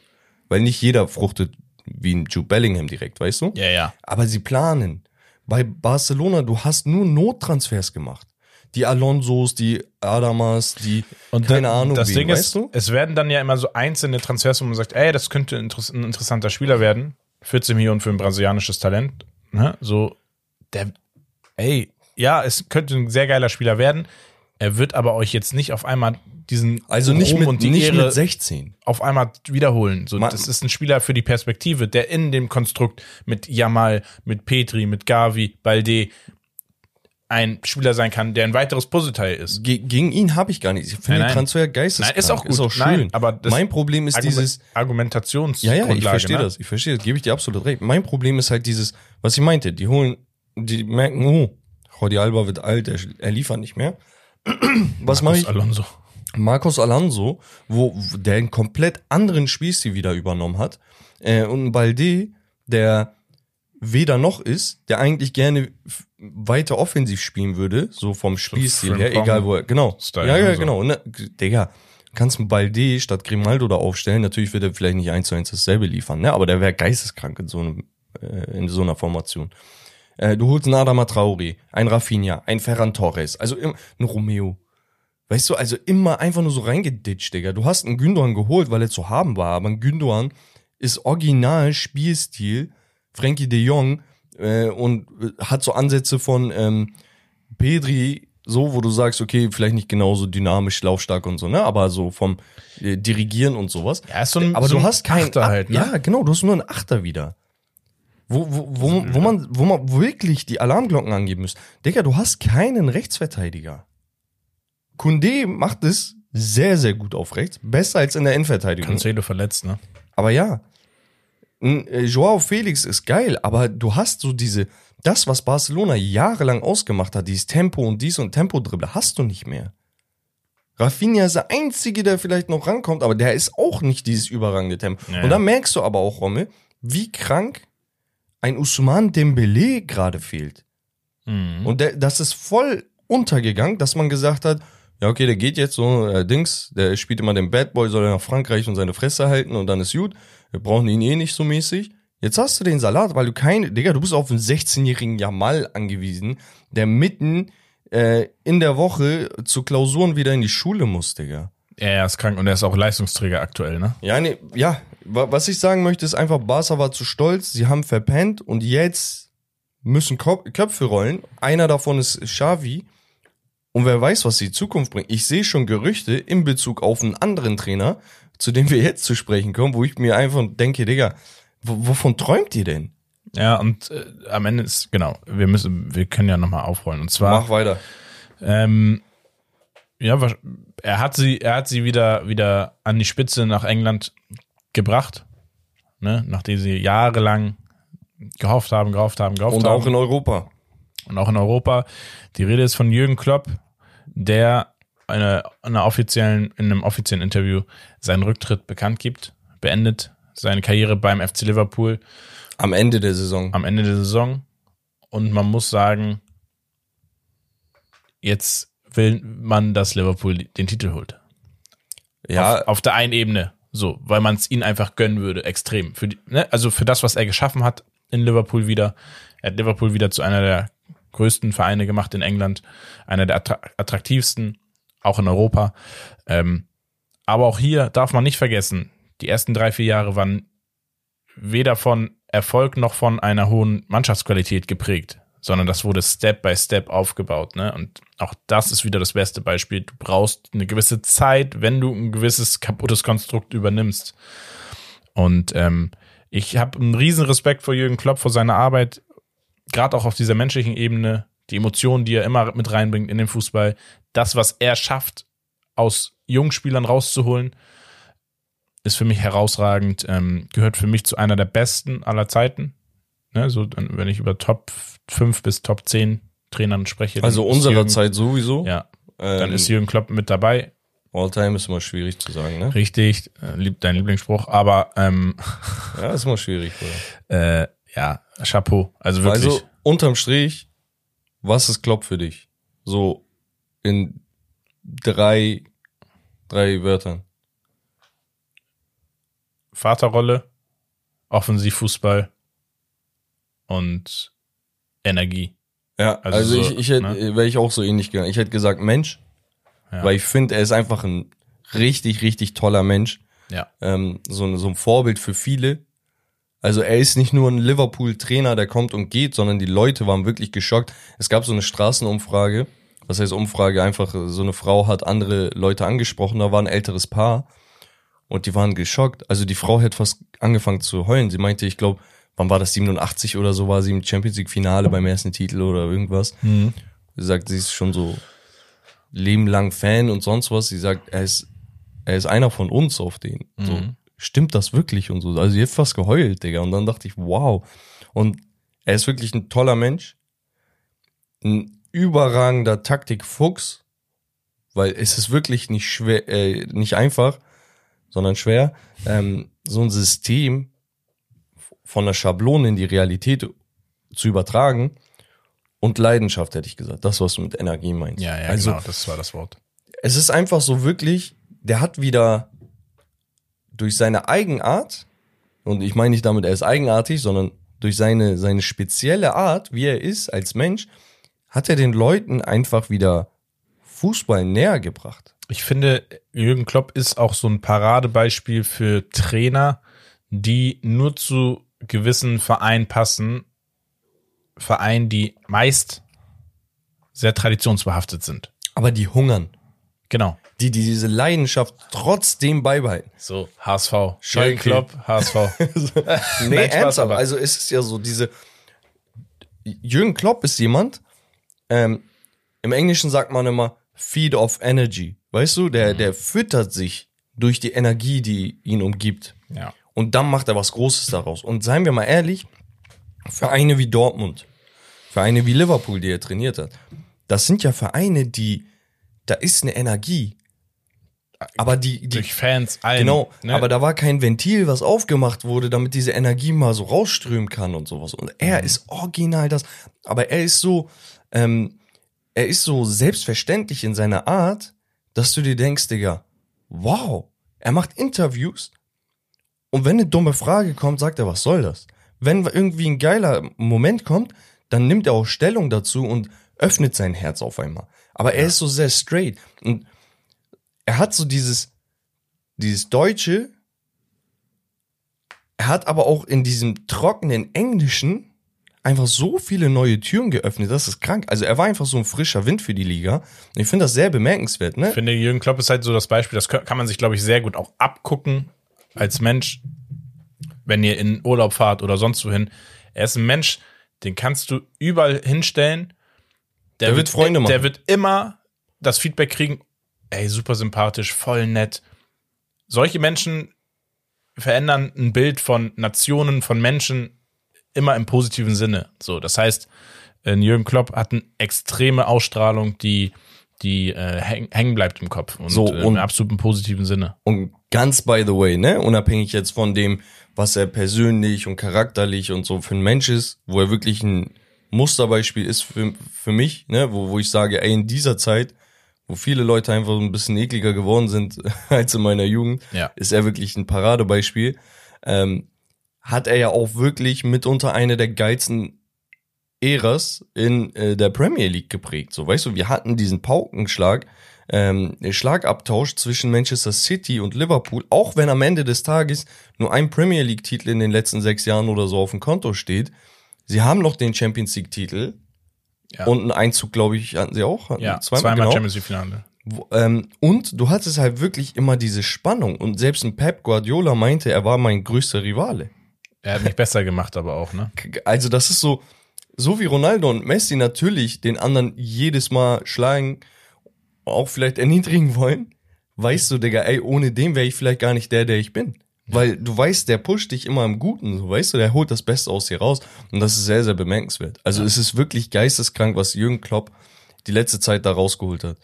Weil nicht jeder fruchtet wie ein Jude Bellingham direkt, weißt du? Ja, ja. Aber sie planen. Bei Barcelona, du hast nur Nottransfers gemacht. Die Alonsos, die Adamas, die keine da- Ahnung, Das wen, Ding weißt ist, du? es werden dann ja immer so einzelne Transfers, wo man sagt, ey, das könnte ein interessanter Spieler werden. 14 Millionen für ein brasilianisches Talent. Ne? So, der, ey, ja, es könnte ein sehr geiler Spieler werden. Er wird aber euch jetzt nicht auf einmal diesen Also nicht Ruhm mit, und die nicht Ehre mit 16. auf einmal wiederholen. So, Ma- das ist ein Spieler für die Perspektive, der in dem Konstrukt mit Jamal, mit Petri, mit Gavi, Balde ein Spieler sein kann, der ein weiteres Puzzleteil ist. Ge gegen ihn habe ich gar nicht. Ich finde den. Transfer geisteskrank. Nein, ist auch gut. Ist auch schön. Nein, aber mein Problem ist Argument- dieses, Argumentationsgrundlage. Ja, ja, ich verstehe ne? das. Ich verstehe das. Gebe ich dir absolut recht. Mein Problem ist halt dieses, was ich meinte. Die holen, die merken, oh, Jordi Alba wird alt, er, er liefert nicht mehr. Was mache ich? Alonso. Marcos Alonso, wo, wo der einen komplett anderen Spielstil wieder übernommen hat. Äh, und ein Balde, der weder noch ist, der eigentlich gerne weiter offensiv spielen würde, so vom Spielstil her, Frimpong egal wo er, genau. Style, ja, ja, also. genau. Ne, Digga, kannst einen Balde statt Grimaldo da aufstellen. Natürlich wird er vielleicht nicht eins zu eins dasselbe liefern, ne, aber der wäre geisteskrank in so einem, äh, in so einer Formation. Äh, du holst einen Adama Traoré, ein Rafinha, ein Ferran Torres, also im, ein Romeo. Weißt du, also immer einfach nur so reingeditscht, Digga. Du hast einen Gündogan geholt, weil er zu haben war, aber ein Gündogan ist original Spielstil Frankie de Jong äh, und hat so Ansätze von ähm, Pedri, so, wo du sagst, okay, vielleicht nicht genauso dynamisch, laufstark und so, ne, aber so vom äh, Dirigieren und sowas. Ja, ist so ein, Aber so du hast keinen Achter halt, ne? Ja, genau, du hast nur einen Achter wieder. Wo, wo, wo, wo, man, wo man wirklich die Alarmglocken angeben muss. Digga, du hast keinen Rechtsverteidiger. Kunde macht es sehr, sehr gut auf rechts. Besser als in der Innenverteidigung. Cancelo verletzt, ne? Aber ja, äh, Joao Felix ist geil, aber du hast so diese, das, was Barcelona jahrelang ausgemacht hat, dieses Tempo und dies und Tempo-Dribble, hast du nicht mehr. Rafinha ist der Einzige, der vielleicht noch rankommt, aber der ist auch nicht dieses überragende Tempo. Ja, und da merkst du aber auch, Rommel, wie krank ein Usman Dembele gerade fehlt. Mhm. Und der, das ist voll untergegangen, dass man gesagt hat, ja, okay, der geht jetzt so, äh, Dings, der spielt immer den Bad Boy, soll er nach Frankreich und seine Fresse halten und dann ist gut. Wir brauchen ihn eh nicht so mäßig. Jetzt hast du den Salat, weil du keine, Digga, du bist auf einen 16-jährigen Jamal angewiesen, der mitten äh, in der Woche zu Klausuren wieder in die Schule muss, Digga. Ja, er ist krank und er ist auch Leistungsträger aktuell, ne? Ja, nee, ja, was ich sagen möchte, ist einfach, Barca war zu stolz, sie haben verpennt und jetzt müssen Köpfe rollen. Einer davon ist Xavi. Und wer weiß, was die Zukunft bringt. Ich sehe schon Gerüchte in Bezug auf einen anderen Trainer, zu dem wir jetzt zu sprechen kommen, wo ich mir einfach denke, Digga, wovon träumt ihr denn? Ja, und äh, am Ende ist, genau, wir müssen, wir können ja nochmal aufrollen. Und zwar, Mach weiter. ähm, Ja, er hat sie, er hat sie wieder, wieder an die Spitze nach England gebracht, ne? nachdem sie jahrelang gehofft haben, gehofft haben, gehofft Und haben. auch in Europa. und auch in Europa. Die Rede ist von Jürgen Klopp, der eine, einer offiziellen, in einem offiziellen Interview seinen Rücktritt bekannt gibt, beendet seine Karriere beim FC Liverpool Am Ende der Saison. am Ende der Saison. Und man muss sagen, jetzt will man, dass Liverpool den Titel holt. ja, Auf, auf der einen Ebene. So, weil man es ihnen einfach gönnen würde, extrem. Für die, ne? Also für das, was er geschaffen hat in Liverpool wieder. Er hat Liverpool wieder zu einer der größten Vereine gemacht in England, einer der attra attraktivsten, auch in Europa. Ähm, aber auch hier darf man nicht vergessen, die ersten drei, vier Jahre waren weder von Erfolg noch von einer hohen Mannschaftsqualität geprägt, sondern das wurde Step by Step aufgebaut. Ne? Und auch das ist wieder das beste Beispiel. Du brauchst eine gewisse Zeit, wenn du ein gewisses kaputtes Konstrukt übernimmst. Und ähm, ich habe einen riesen Respekt vor Jürgen Klopp, vor seiner Arbeit, gerade auch auf dieser menschlichen Ebene, die Emotionen, die er immer mit reinbringt in den Fußball, das, was er schafft, aus Jungspielern rauszuholen, ist für mich herausragend, ähm, gehört für mich zu einer der besten aller Zeiten. Ne, so, wenn ich über Top 5 bis Top 10 Trainern spreche. also unserer Jürgen, Zeit sowieso. Ja, ähm, dann ist Jürgen Klopp mit dabei. All-Time ist immer schwierig zu sagen, ne? Richtig, äh, lieb, dein Lieblingsspruch, aber ähm, Ja, ist immer schwierig, äh, ja, Chapeau. Also wirklich. Also, unterm Strich, was ist Klopp für dich? So in drei, drei Wörtern. Vaterrolle, Offensivfußball und Energie. Ja, Also also, so, ich, ich hätte, ne? wäre ich auch so ähnlich gegangen. Ich hätte gesagt Mensch, Ja. weil ich finde, er ist einfach ein richtig, richtig toller Mensch. Ja. Ähm, so, ein- so ein Vorbild für viele. Also er ist nicht nur ein Liverpool-Trainer, der kommt und geht, sondern die Leute waren wirklich geschockt. Es gab so eine Straßenumfrage, was heißt Umfrage, einfach so eine Frau hat andere Leute angesprochen, da war ein älteres Paar und die waren geschockt. Also die Frau hat fast angefangen zu heulen. Sie meinte, ich glaube, wann war das, 87 oder so, war sie im Champions League-Finale beim ersten Titel oder irgendwas. Sie sagt, sie ist schon so lebenlang Fan und sonst was. Sie sagt, er ist, er ist einer von uns auf den. So, stimmt das wirklich und so. Also sie hat fast geheult, Digga. Und dann dachte ich, wow. Und er ist wirklich ein toller Mensch. Ein überragender Taktikfuchs, weil es ist wirklich nicht schwer, äh, nicht einfach, sondern schwer, ähm, so ein System von der Schablone in die Realität zu übertragen. Und Leidenschaft, hätte ich gesagt. Das, was du mit Energie meinst. Ja, ja, also, genau, das war das Wort. es ist einfach so wirklich, der hat wieder durch seine Eigenart, und ich meine nicht damit, er ist eigenartig, sondern durch seine, seine spezielle Art, wie er ist als Mensch, hat er den Leuten einfach wieder Fußball näher gebracht. Ich finde, Jürgen Klopp ist auch so ein Paradebeispiel für Trainer, die nur zu gewissen Vereinen passen. Vereinen, die meist sehr traditionsbehaftet sind. Aber die hungern, Genau. die, die diese Leidenschaft trotzdem beibehalten. So, HSV. Jürgen Klopp, HSV. Nee, Nein, Spaß, ernsthaft. aber- Also es ist ja so diese. Jürgen Klopp ist jemand. Ähm, Im Englischen sagt man immer Feed of Energy. Weißt du, der, der füttert sich durch die Energie, die ihn umgibt. ja. Und dann macht er was Großes daraus. Und seien wir mal ehrlich, Vereine wie Dortmund, Vereine wie Liverpool, die er trainiert hat, das sind ja Vereine, die, da ist eine Energie. Aber die, die Durch Fans, allen. Genau, ne? aber da war kein Ventil, was aufgemacht wurde, damit diese Energie mal so rausströmen kann und sowas. Und er Mhm. ist original das, aber er ist so, ähm, er ist so selbstverständlich in seiner Art, dass du dir denkst, Digga, wow, er macht Interviews und wenn eine dumme Frage kommt, sagt er, was soll das? Wenn irgendwie ein geiler Moment kommt, dann nimmt er auch Stellung dazu und öffnet sein Herz auf einmal. Aber er ist so sehr straight und er hat so dieses, dieses Deutsche, er hat aber auch in diesem trockenen Englischen einfach so viele neue Türen geöffnet, das ist krank. Also er war einfach so ein frischer Wind für die Liga. Und ich finde das sehr bemerkenswert, ne? Ich finde, Jürgen Klopp ist halt so das Beispiel, das kann man sich, glaube ich, sehr gut auch abgucken als Mensch, wenn ihr in Urlaub fahrt oder sonst wohin. Er ist ein Mensch, den kannst du überall hinstellen. Der wird Freunde Der machen. wird immer das Feedback kriegen, ey, super sympathisch, voll nett. Solche Menschen verändern ein Bild von Nationen, von Menschen immer im positiven Sinne. So, das heißt, äh, Jürgen Klopp hat eine extreme Ausstrahlung, die die äh, häng, hängen bleibt im Kopf und, So, äh, und- im absoluten positiven Sinne. Und ganz by the way, ne, unabhängig jetzt von dem, was er persönlich und charakterlich und so für ein Mensch ist, wo er wirklich ein Musterbeispiel ist für, für mich, ne, wo, wo ich sage, ey, in dieser Zeit, wo viele Leute einfach ein bisschen ekliger geworden sind als in meiner Jugend, Ja. ist er wirklich ein Paradebeispiel. Ähm, hat er ja auch wirklich mitunter eine der geilsten Äras in äh, der Premier League geprägt. So, weißt du, wir hatten diesen Paukenschlag, ähm, Schlagabtausch zwischen Manchester City und Liverpool, auch wenn am Ende des Tages nur ein Premier League-Titel in den letzten sechs Jahren oder so auf dem Konto steht. Sie haben noch den Champions League-Titel Ja. und einen Einzug, glaube ich, hatten sie auch. Hatten Ja, zweimal, zweimal, genau. Champions League Finale. Wo- Ähm, und du hattest halt wirklich immer diese Spannung. Und selbst ein Pep Guardiola meinte, er war mein größter Rivale. Er hat mich besser gemacht, aber auch, ne? Also das ist so, so wie Ronaldo und Messi natürlich den anderen jedes Mal schlagen, auch vielleicht erniedrigen wollen, weißt du, Digga, ey, ohne den wäre ich vielleicht gar nicht der, der ich bin. Weil du weißt, der pusht dich immer im Guten, so weißt du, der holt das Beste aus dir raus und das ist sehr, sehr bemerkenswert. Also es ist wirklich geisteskrank, was Jürgen Klopp die letzte Zeit da rausgeholt hat.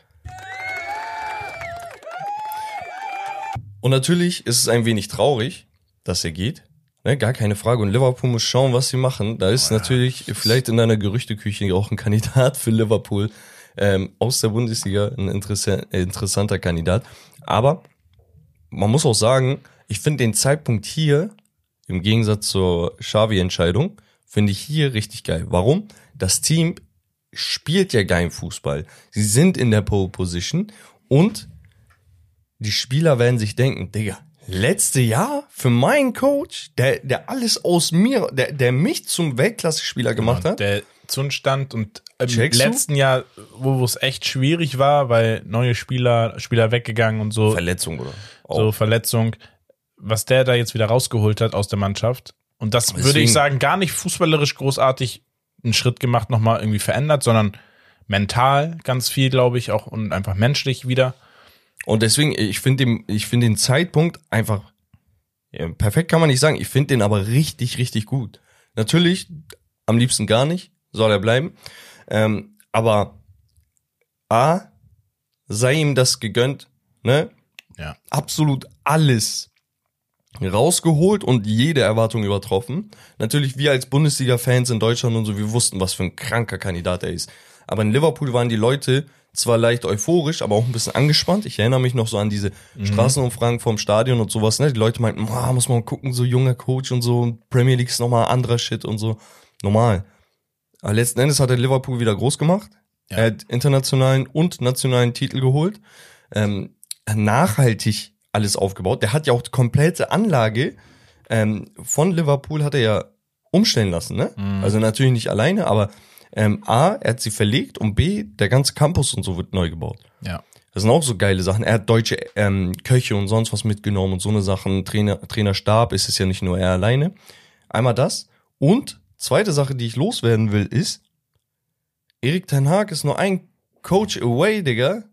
Und natürlich ist es ein wenig traurig, dass er geht. Ne, gar keine Frage. Und Liverpool muss schauen, was sie machen. Da ist natürlich vielleicht in deiner Gerüchteküche auch ein Kandidat für Liverpool ähm, aus der Bundesliga, ein äh, interessanter Kandidat. Aber man muss auch sagen, ich finde den Zeitpunkt hier, im Gegensatz zur Xavi-Entscheidung, finde ich hier richtig geil. Warum? Das Team spielt ja geilen Fußball. Sie sind in der Pole Position und die Spieler werden sich denken, Digga, letzte Jahr für meinen Coach, der, der alles aus mir, der, der mich zum Weltklasse-Spieler gemacht hat. Der Zundstand und im Checkst du? letzten Jahr, wo es echt schwierig war, weil neue Spieler, Spieler weggegangen und so, Verletzung, oder? so Verletzung, was der da jetzt wieder rausgeholt hat aus der Mannschaft. Und das würde Deswegen- ich sagen, gar nicht fußballerisch großartig einen Schritt gemacht, nochmal irgendwie verändert, sondern mental ganz viel, glaube ich, auch und einfach menschlich wieder. Und deswegen, ich finde den, ich finde den Zeitpunkt einfach ja, perfekt kann man nicht sagen. Ich finde den aber richtig, richtig gut. Natürlich, am liebsten gar nicht, soll er bleiben. Ähm, aber A, sei ihm das gegönnt, ne? Ja. Absolut alles rausgeholt und jede Erwartung übertroffen. Natürlich, wir als Bundesliga-Fans in Deutschland und so, wir wussten, was für ein kranker Kandidat er ist. Aber in Liverpool waren die Leute zwar leicht euphorisch, aber auch ein bisschen angespannt. Ich erinnere mich noch so an diese Straßenumfragen vom Stadion und sowas. Ne? Die Leute meinten, "Boah, muss man mal gucken, so junger Coach und so. Premier League ist nochmal anderer Shit und so. Normal. Aber letzten Endes hat er Liverpool wieder groß gemacht. Ja. Er hat internationalen und nationalen Titel geholt. Ähm, nachhaltig alles aufgebaut. Der hat ja auch die komplette Anlage ähm, von Liverpool hat er ja umstellen lassen. Ne? Also natürlich nicht alleine, aber ähm, A, er hat sie verlegt und B, der ganze Campus und so wird neu gebaut. Ja. Das sind auch so geile Sachen. Er hat deutsche ähm, Köche und sonst was mitgenommen und so eine Sachen. Trainer, Trainerstab ist es ja nicht nur er alleine. Einmal das. Und zweite Sache, die ich loswerden will, ist, Erik Ten Haag ist nur ein Coach away, Digga,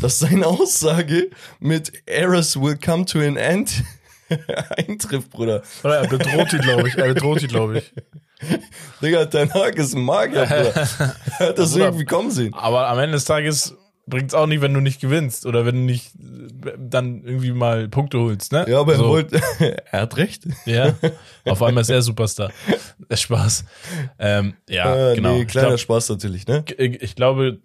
dass seine Aussage mit Errors will come to an end eintrifft, Bruder. Oder er bedroht ihn, glaube ich. Er bedroht ihn, glaube ich. Digga, Ten Haag ist ein Magier, Bruder. Er hat das Bruder. irgendwie kommen sehen. Aber am Ende des Tages bringt's auch nicht, wenn du nicht gewinnst oder wenn du nicht äh, dann irgendwie mal Punkte holst, ne? Ja, aber er So. wollte, er hat recht. Ja, auf einmal ist er Superstar. Der Spaß. Ähm, ja, Äh, genau. Nee, kleiner glaub, Spaß natürlich, ne? ich, ich glaube,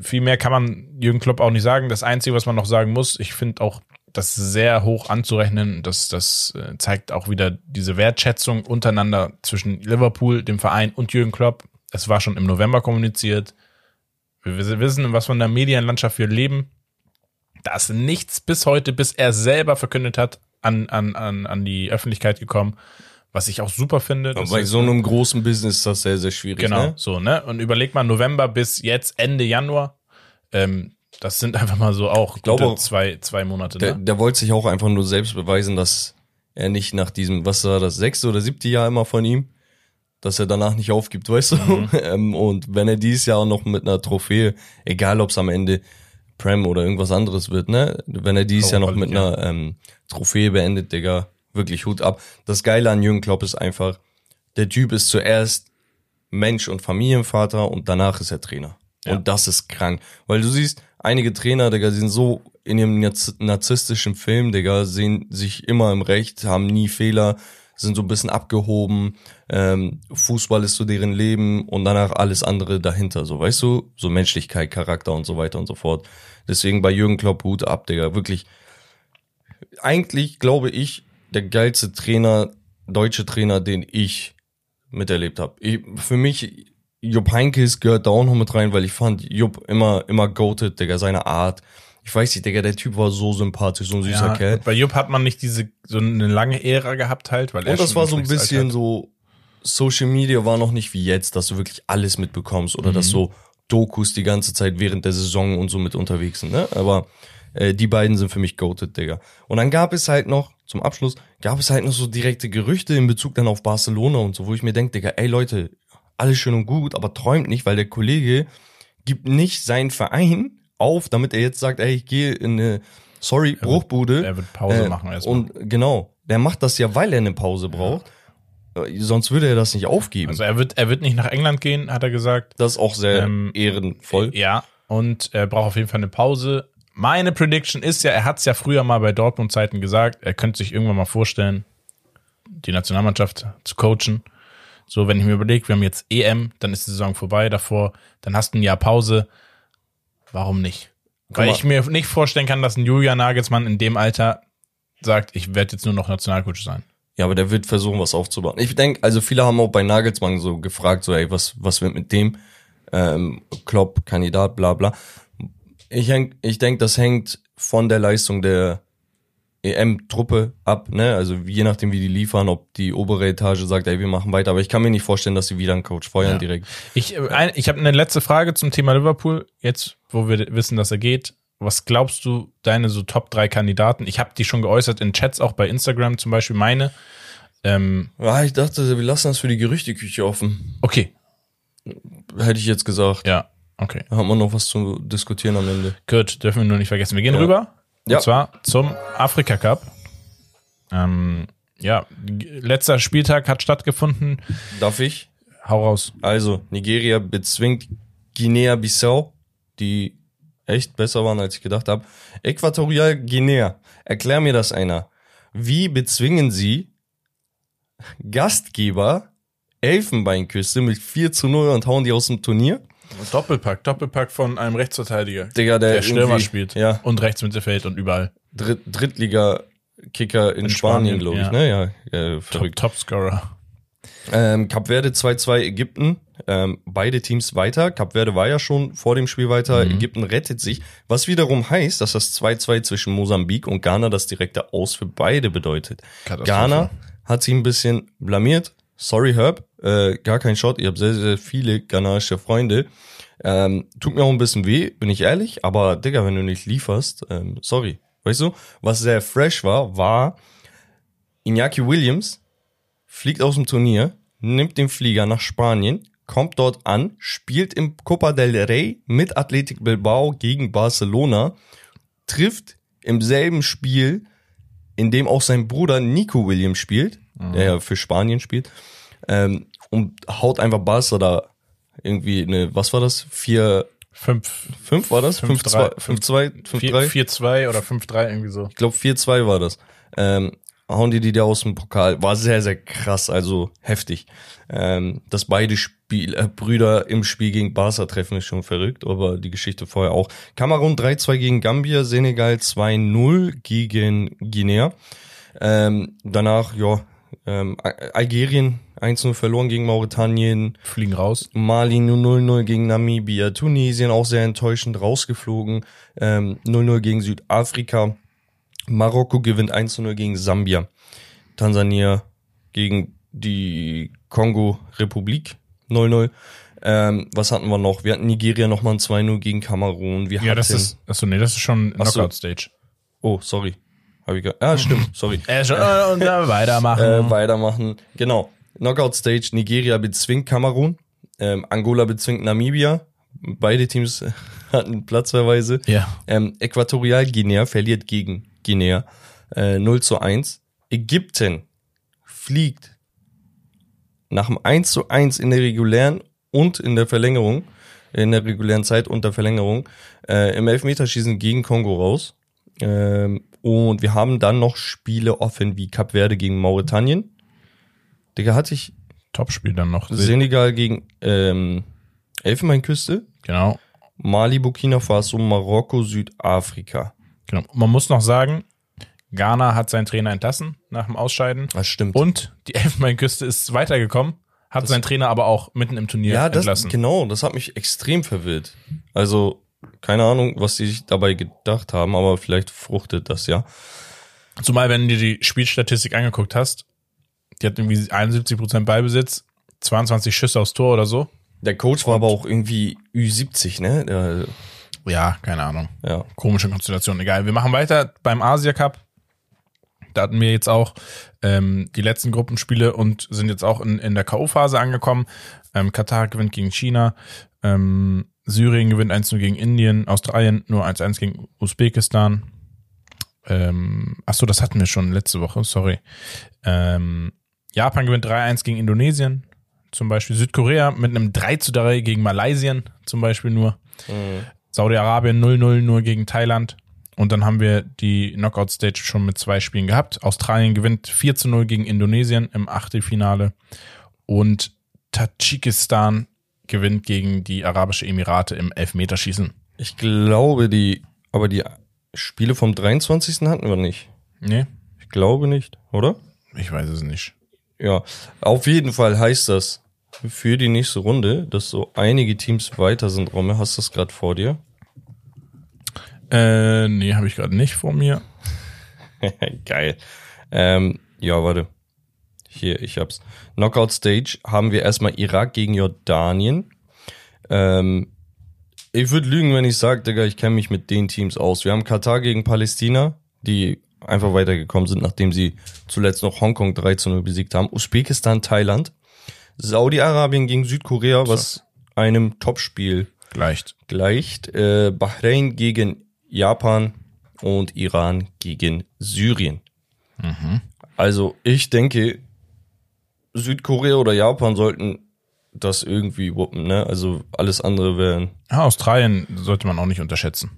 viel mehr kann man Jürgen Klopp auch nicht sagen. Das Einzige, was man noch sagen muss, ich finde auch das sehr hoch anzurechnen. Das, das äh, zeigt auch wieder diese Wertschätzung untereinander zwischen Liverpool, dem Verein und Jürgen Klopp. Es war schon im November kommuniziert. Wir wissen, was von der Medienlandschaft wir leben. Da ist nichts bis heute, bis er selber verkündet hat, an, an, an, an die Öffentlichkeit gekommen. Was ich auch super finde. Das Bei so einem großen Business ist das sehr, sehr schwierig. Genau, Ne? so, ne? Und überleg mal, November bis jetzt Ende Januar. Ähm, das sind einfach mal so auch glaube gute auch- zwei, zwei Monate. Der, Ne? der wollte sich auch einfach nur selbst beweisen, dass er nicht nach diesem, was war das, sechste oder siebte Jahr immer von ihm, dass er danach nicht aufgibt, weißt du? Mhm. Ähm, und wenn er dieses Jahr noch mit einer Trophäe, egal ob es am Ende Prem oder irgendwas anderes wird, ne? Wenn er dies Jahr noch mit Europa einer ähm, Trophäe beendet, Digga, wirklich Hut ab. Das Geile an Jürgen Klopp ist einfach, der Typ ist zuerst Mensch und Familienvater und danach ist er Trainer. Ja. Und das ist krank. Weil du siehst, einige Trainer, Digga, sind so in ihrem narz- narzisstischen Film, Digga, sehen sich immer im Recht, haben nie Fehler, sind so ein bisschen abgehoben, ähm, Fußball ist so deren Leben und danach alles andere dahinter, so, weißt du? So Menschlichkeit, Charakter und so weiter und so fort. Deswegen bei Jürgen Klopp Hut ab, Digga, wirklich. Eigentlich glaube ich, der geilste Trainer, deutsche Trainer, den ich miterlebt habe. Für mich, Jupp Heynckes gehört da auch noch mit rein, weil ich fand Jupp immer, immer goated, Digga, seine Art. Ich weiß nicht, Digga, der Typ war so sympathisch, so ein süßer Ja, Kerl. bei Jupp hat man nicht diese so eine lange Ära gehabt halt, weil er Und das war so ein bisschen alt hat. so, Social Media war noch nicht wie jetzt, dass du wirklich alles mitbekommst oder Mhm. dass so Dokus die ganze Zeit während der Saison und so mit unterwegs sind, ne? Aber äh, die beiden sind für mich goated, Digga. Und dann gab es halt noch, zum Abschluss, gab es halt noch so direkte Gerüchte in Bezug dann auf Barcelona und so, wo ich mir denke, Digga, ey Leute, alles schön und gut, aber träumt nicht, weil der Kollege gibt nicht seinen Verein auf, damit er jetzt sagt, ey, ich gehe in eine, sorry, Bruchbude. er wird Pause Äh, machen erstmal. Und genau, der macht das ja, weil er eine Pause braucht. Äh, Sonst würde er das nicht aufgeben. Also er wird, er wird nicht nach England gehen, hat er gesagt. das ist auch sehr Ähm, ehrenvoll. Ja, und er braucht auf jeden Fall eine Pause. Meine Prediction ist ja, er hat es ja früher mal bei Dortmund-Zeiten gesagt, er könnte sich irgendwann mal vorstellen, die Nationalmannschaft zu coachen. So, wenn ich mir überlege, wir haben jetzt EM, dann ist die Saison vorbei davor, dann hast du ein Jahr Pause. Warum nicht? Weil mal. ich mir nicht vorstellen kann, dass ein Julian Nagelsmann in dem Alter sagt, ich werde jetzt nur noch Nationalcoach sein. Ja, aber der wird versuchen, was aufzubauen. Ich denke, also viele haben auch bei Nagelsmann so gefragt, so, ey, was, was wird mit dem? Ähm, Klopp, Kandidat, bla bla. Ich, häng- ich denke, das hängt von der Leistung der EM-Truppe ab, ne? Also je nachdem, wie die liefern, ob die obere Etage sagt, ey, wir machen weiter. Aber ich kann mir nicht vorstellen, dass sie wieder einen Coach feuern Ja. direkt. Ich, äh, ich habe eine letzte Frage zum Thema Liverpool. Jetzt, wo wir wissen, dass er geht. Was glaubst du, deine so Top 3 Kandidaten? Ich habe die schon geäußert in Chats, auch bei Instagram zum Beispiel meine. Ähm, Ja, ich dachte, wir lassen das für die Gerüchteküche offen. okay, Hätte ich jetzt gesagt. ja, okay. Da haben wir noch was zu diskutieren am Ende. Gut, dürfen wir nur nicht vergessen. Wir gehen Ja. rüber. Ja. Und zwar zum Afrika Cup. Ähm, ja, letzter Spieltag hat stattgefunden. Darf ich? Hau raus. Also, Nigeria bezwingt Guinea-Bissau, die echt besser waren, als ich gedacht habe. Äquatorial Guinea. Erklär mir das einer. Wie bezwingen sie Gastgeber Elfenbeinküste mit 4 zu 0 und hauen die aus dem Turnier? Doppelpack, Doppelpack von einem Rechtsverteidiger. Digga, der, Der Stürmer spielt. Ja, Und Rechtsmittelfeld und überall. Dritt, Drittliga-Kicker in, In Spanien, Spanien, glaube ich, ja. ne? Ja, äh, Top, verrückt. Topscorer. Ähm, Kap Verde 2-2 Ägypten. Ähm, beide Teams weiter. Kap Verde war ja schon vor dem Spiel weiter. Mhm. Ägypten rettet sich. Was wiederum heißt, dass das 2-2 zwischen Mosambik und Ghana das direkte Aus für beide bedeutet. Ghana hat sich ein bisschen blamiert. Sorry, Herb. Äh, gar kein Shot. Ich habe sehr, sehr viele ghanaische Freunde. Ähm, tut mir auch ein bisschen weh, bin ich ehrlich. Aber, Digga, wenn du nicht lieferst, ähm, sorry. Weißt du, was sehr fresh war, war Iñaki Williams fliegt aus dem Turnier, nimmt den Flieger nach Spanien, kommt dort an, spielt im Copa del Rey mit Athletic Bilbao gegen Barcelona, trifft im selben Spiel, in dem auch sein Bruder Nico Williams spielt, der ja für Spanien spielt, ähm, und haut einfach Barca da irgendwie eine, was war das? Vier, Fünf, fünf war das? Fünf, zwei, fünf, zwei, fünf, vier, drei? vier, zwei oder fünf, drei irgendwie so. Ich glaube 4-2 war das. Ähm, hauen die die da aus dem Pokal. War sehr, sehr krass, also heftig. Ähm, dass beide Spiel, äh, Brüder im Spiel gegen Barca treffen, ist schon verrückt, aber die Geschichte vorher auch. Kamerun 3-2 gegen Gambia, Senegal 2-0 gegen Guinea. Ähm, danach, ja, ähm, Al- Algerien 1-0 verloren gegen Mauretanien. Fliegen raus. Mali nur 0-0 gegen Namibia, Tunesien auch sehr enttäuschend rausgeflogen, ähm, 0-0 gegen Südafrika, Marokko gewinnt 1-0 gegen Sambia, Tansania gegen die Kongo-Republik 0-0. Ähm, was hatten wir noch? Wir hatten Nigeria nochmal ein 2-0 gegen Kamerun. Wir Ja, das hatten, ist, achso, nee, das ist schon Ach so. Knockout Stage. Oh, sorry. Hab ich ge ah, stimmt, sorry. Äh, schon, äh, und dann weitermachen. äh, weitermachen. Genau. Knockout Stage, Nigeria bezwingt Kamerun, ähm, Angola bezwingt Namibia. Beide Teams äh, hatten platzverweise. Ja. Ähm, Äquatorialguinea verliert gegen Guinea äh, 0 zu 1. Ägypten fliegt nach dem 1 zu 1 in der regulären und in der Verlängerung, in der regulären Zeit und der Verlängerung, äh, im Elfmeterschießen gegen Kongo raus. Ähm, und wir haben dann noch Spiele offen wie Cap Verde gegen Mauretanien. Digga, hatte ich Topspiel dann noch. Senegal gegen ähm, Elfenbeinküste, Genau. Mali, Burkina Faso, Marokko, Südafrika. genau. Man muss noch sagen, Ghana hat seinen Trainer entlassen nach dem Ausscheiden. Das stimmt. Und die Elfenbeinküste ist weitergekommen, hat seinen Trainer aber auch mitten im Turnier ja, das, entlassen. genau, das hat mich extrem verwirrt. Also, keine Ahnung, was die sich dabei gedacht haben, aber vielleicht fruchtet das ja. Zumal, wenn du dir die Spielstatistik angeguckt hast, die hat irgendwie 71% Ballbesitz, 22 Schüsse aufs Tor oder so. Der Coach war aber auch irgendwie Ü70, ne? Der, Ja, keine Ahnung. ja. Komische Konstellation, egal. Wir machen weiter beim Asia Cup. Da hatten wir jetzt auch ähm, die letzten Gruppenspiele und sind jetzt auch in, in der K.O.-Phase angekommen. Ähm, Katar gewinnt gegen China, ähm, Syrien gewinnt 1-0 gegen Indien, Australien nur 1-1 gegen Usbekistan. Ähm, ach so, das hatten wir schon letzte Woche, sorry. Ähm, Japan gewinnt 3-1 gegen Indonesien, zum Beispiel. Südkorea mit einem 3-3 gegen Malaysien, zum Beispiel nur. Saudi-Arabien 0-0 nur gegen Thailand. Und dann haben wir die Knockout-Stage schon mit zwei Spielen gehabt. Australien gewinnt 4 0 gegen Indonesien im Achtelfinale. Und Tadschikistan gewinnt gegen die Arabische Emirate im Elfmeterschießen. Ich glaube, die, aber die Spiele vom 23. hatten wir nicht. Nee, Ich glaube nicht, oder? ich weiß es nicht. Ja, auf jeden Fall heißt das für die nächste Runde, dass so einige Teams weiter sind. Romme, hast du das gerade vor dir? Äh, nee, habe ich gerade nicht vor mir. Geil. Ähm, ja, warte. Hier, ich hab's. Knockout Stage haben wir erstmal Irak gegen Jordanien. Ähm, ich würde lügen, wenn ich sage, Digga, ich kenne mich mit den Teams aus. Wir haben Katar gegen Palästina, die einfach weitergekommen sind, nachdem sie zuletzt noch Hongkong 3 zu 0 besiegt haben. Usbekistan, Thailand. Saudi-Arabien gegen Südkorea, was einem Topspiel Gleicht. gleicht. Äh, Bahrain gegen Japan und Iran gegen Syrien. Also ich denke, Südkorea oder Japan sollten das irgendwie wuppen, ne? Also alles andere wären Ja, Australien sollte man auch nicht unterschätzen.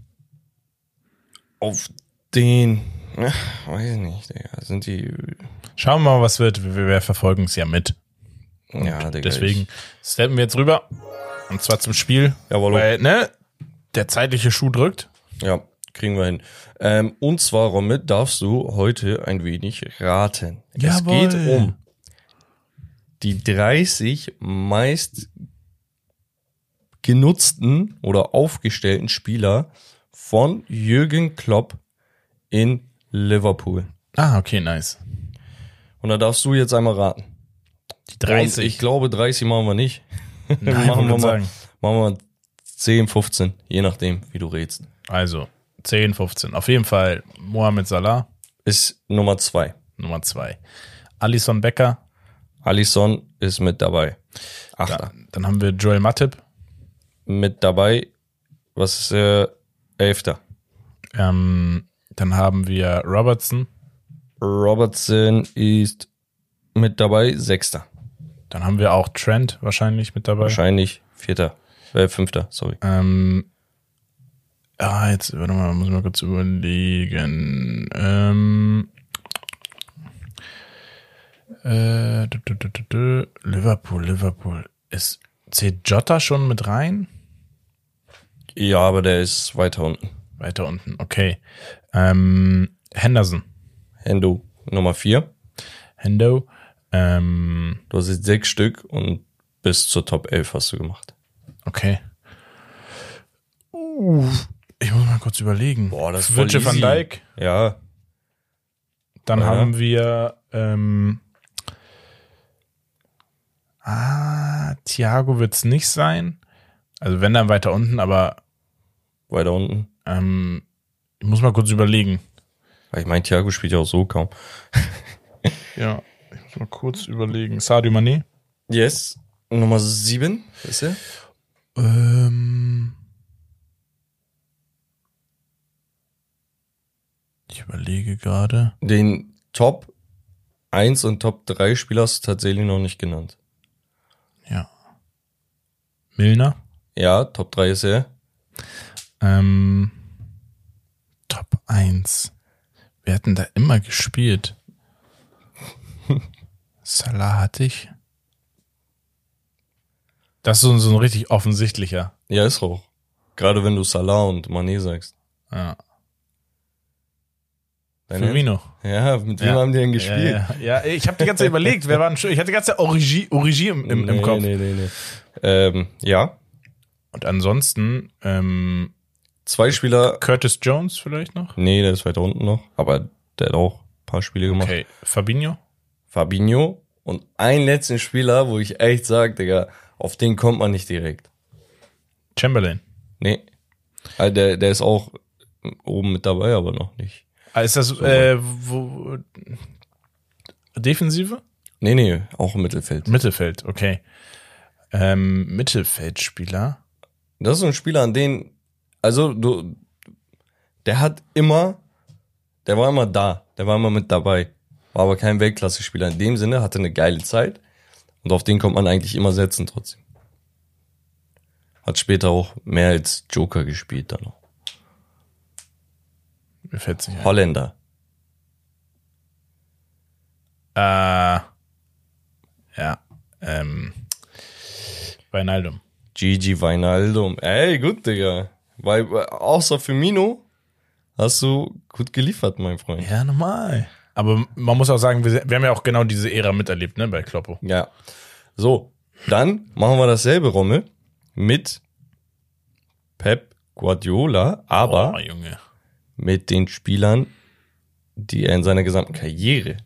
auf den, ach, weiß ich nicht, Digga, sind die, Schauen wir mal, was wird. Wir, wir verfolgen es ja mit. ja, Digga, Deswegen steppen wir jetzt rüber. Und zwar zum Spiel. Jawohl. Weil, ne, der zeitliche Schuh drückt. ja, kriegen wir hin. Ähm, und zwar, Romit, darfst du heute ein wenig raten. Es Jawohl. geht um die 30 meist genutzten oder aufgestellten Spieler von Jürgen Klopp in Liverpool. Ah, okay, nice. Und da darfst du jetzt einmal raten. Die Und 30. ich glaube, 30 machen wir nicht. Nein, machen, wir mal, sagen. machen wir 10, 15, je nachdem, wie du rätst. Also, 10, 15. Auf jeden Fall Mohamed Salah, Ist Nummer 2. Nummer 2. Alison Becker. Alisson ist mit dabei. Da, Achter. dann haben wir Joel Matip. Mit dabei. Was ist äh, Elfter? Ähm, dann haben wir Robertson. Robertson ist mit dabei. Sechster. Dann haben wir auch Trent wahrscheinlich mit dabei. Wahrscheinlich Vierter. Äh, Fünfter, sorry. Ähm, ah, jetzt, warte mal, muss ich mal kurz überlegen. Ähm, äh, dü, dü, dü. Liverpool, Liverpool. Ist, zählt Jota schon mit rein? Ja, aber der ist weiter unten. Weiter unten, okay. Ähm, Henderson, Hendo Nummer vier. Hendo. Ähm, Du hast jetzt sechs Stück und bis zur Top 11 hast du gemacht. okay. Uh, ich muss mal kurz überlegen. Boah, das ist Virgil van. Dijk. Ja, Dann Ja. haben wir ähm, Ah, Thiago wird es nicht sein. Also wenn dann weiter unten, aber. Weiter unten. Ähm, ich muss mal kurz überlegen. Weil ich meine, Thiago spielt ja auch so kaum. ja, ich muss mal kurz überlegen. Sadio Mané? Yes. Nummer 7 ist er. Ähm. Ich überlege gerade. Den Top 1 und Top 3 Spieler hast du tatsächlich noch nicht genannt. Ja. Milner. Ja, Top 3 ist er. Ähm, Top 1. Wir hatten da immer gespielt. Salah hatte ich. Das ist so, so ein richtig offensichtlicher. Ja, ist auch. Gerade wenn du Salah und Mané sagst. Ja. Deine- Firmino. Ja, mit wem Ja. haben die denn gespielt? Ja, ja. ja ich habe die ganze Zeit überlegt, wer war denn schon? Ich hatte die ganze Zeit Origi, Origi im, im, im Nee, Kopf. Nee, nee, nee. Ähm, ja, Und ansonsten ähm, zwei Spieler. Curtis Jones vielleicht noch. Nee, der ist weiter unten noch. Aber der hat auch ein paar Spiele gemacht. Okay, Fabinho. Fabinho. Und einen letzten Spieler, wo ich echt sag, Digga, auf den kommt man nicht direkt. Chamberlain. Nee. Also der, der ist auch oben mit dabei, aber noch nicht. Ah, Ist das äh, wo, Defensive? Nee, nee, auch im Mittelfeld. Mittelfeld, okay. Ähm, Mittelfeldspieler. Das ist ein Spieler, an den, also du, der hat immer, der war immer da, der war immer mit dabei, war aber kein Weltklasse-Spieler in dem Sinne, hatte eine geile Zeit und auf den kommt man eigentlich immer setzen trotzdem. Hat später auch mehr als Joker gespielt dann noch. Mir fällt's nicht ein. Holländer. Äh, ja. Ähm, Weinaldum. Gigi Weinaldum. Ey, gut, Digga. Weil, außer Firmino hast du gut geliefert, mein Freund. Ja, normal. Aber man muss auch sagen, wir, wir haben ja auch genau diese Ära miterlebt, ne, bei Kloppo. Ja. So, dann machen wir dasselbe, Rommel, mit Pep Guardiola, aber oh, Junge. Mit den Spielern, die er in seiner gesamten Karriere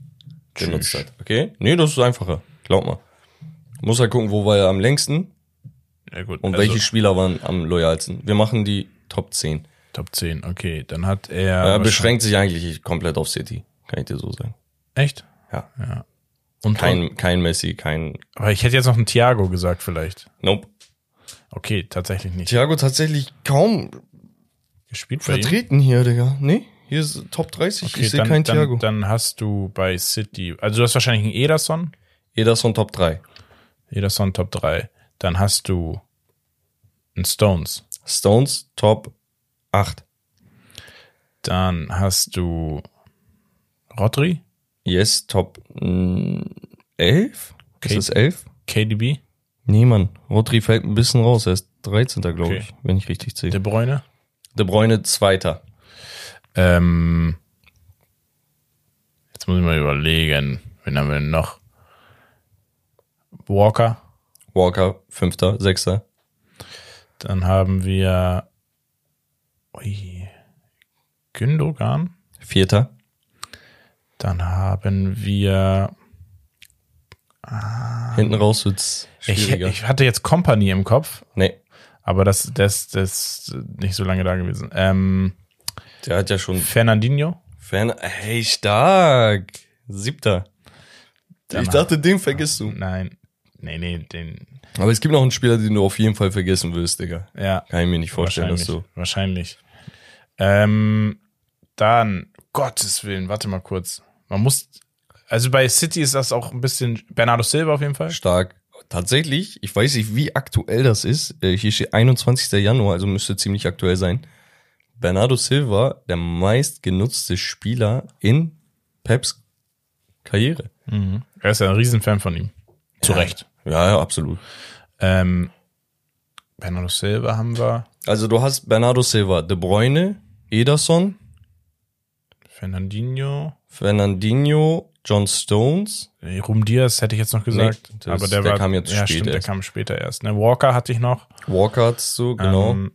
genutzt Tschüss. hat. Okay? Nee, das ist einfacher. Glaub mal. Muss halt gucken, wo war er am längsten Ja, gut. und also, welche Spieler waren am loyalsten. Wir machen die Top 10. Top 10, okay. Dann hat er. Er beschränkt sich eigentlich komplett auf City. Kann ich dir so sagen. Echt? Ja. Ja. Und Kein, kein Messi, kein. Aber ich hätte jetzt noch einen Thiago gesagt, vielleicht. Nope. Okay, tatsächlich nicht. Thiago tatsächlich kaum Gespielt bei ihm? vertreten hier, Digga. Nee, hier ist Top 30. Okay, ich sehe dann, keinen Thiago. dann, dann hast du bei City, also du hast wahrscheinlich einen Ederson, Ederson Top 3. Ederson Top 3. Dann hast du einen Stones. Stones Top 8. Dann hast du Rodri, Yes, Top mm, 11? Okay. Ist das 11? KDB, Nee, Mann. Rodri fällt ein bisschen raus. Er ist 13. glaube Okay. ich, wenn ich richtig zähle. De Bruyne. De Bruyne Zweiter. Ähm, jetzt muss ich mal überlegen, wen haben wir denn noch? Walker. Walker Fünfter, Sechster. Dann haben wir ui, Gündogan. Vierter. Dann haben wir Hinten raus wird's ich, schwieriger. ich hatte jetzt Company im Kopf, nee, aber das das das ist nicht so lange da gewesen. Ähm, der hat ja schon Fernandinho. Fern. Hey, stark. Siebter. Dann ich dachte, den vergisst du. Nein. Nee, nee, den Aber es gibt noch einen Spieler, den du auf jeden Fall vergessen willst, Digga. ja, Kann ich mir nicht vorstellen, dass du. Wahrscheinlich. Ähm, dann Gottes Willen, warte mal kurz. Man muss also bei City ist das auch ein bisschen Bernardo Silva auf jeden Fall. Stark. Tatsächlich, ich weiß nicht, wie aktuell das ist. Äh, Hier steht 21. Januar, also müsste ziemlich aktuell sein. Bernardo Silva, der meistgenutzte Spieler in Peps Karriere. Er ist ja ein Riesenfan von ihm. Zu Ja. Recht. Ja, ja, absolut. Ähm, Bernardo Silva haben wir. Also du hast Bernardo Silva, De Bruyne, Ederson, Fernandinho. Fernandinho, John Stones. Rum Diaz hätte ich jetzt noch gesagt. das- aber der, der war, kam jetzt ja, spät stimmt, der erst. kam später erst. Ne? Walker hatte ich noch. Walker hattest du, genau. Ähm,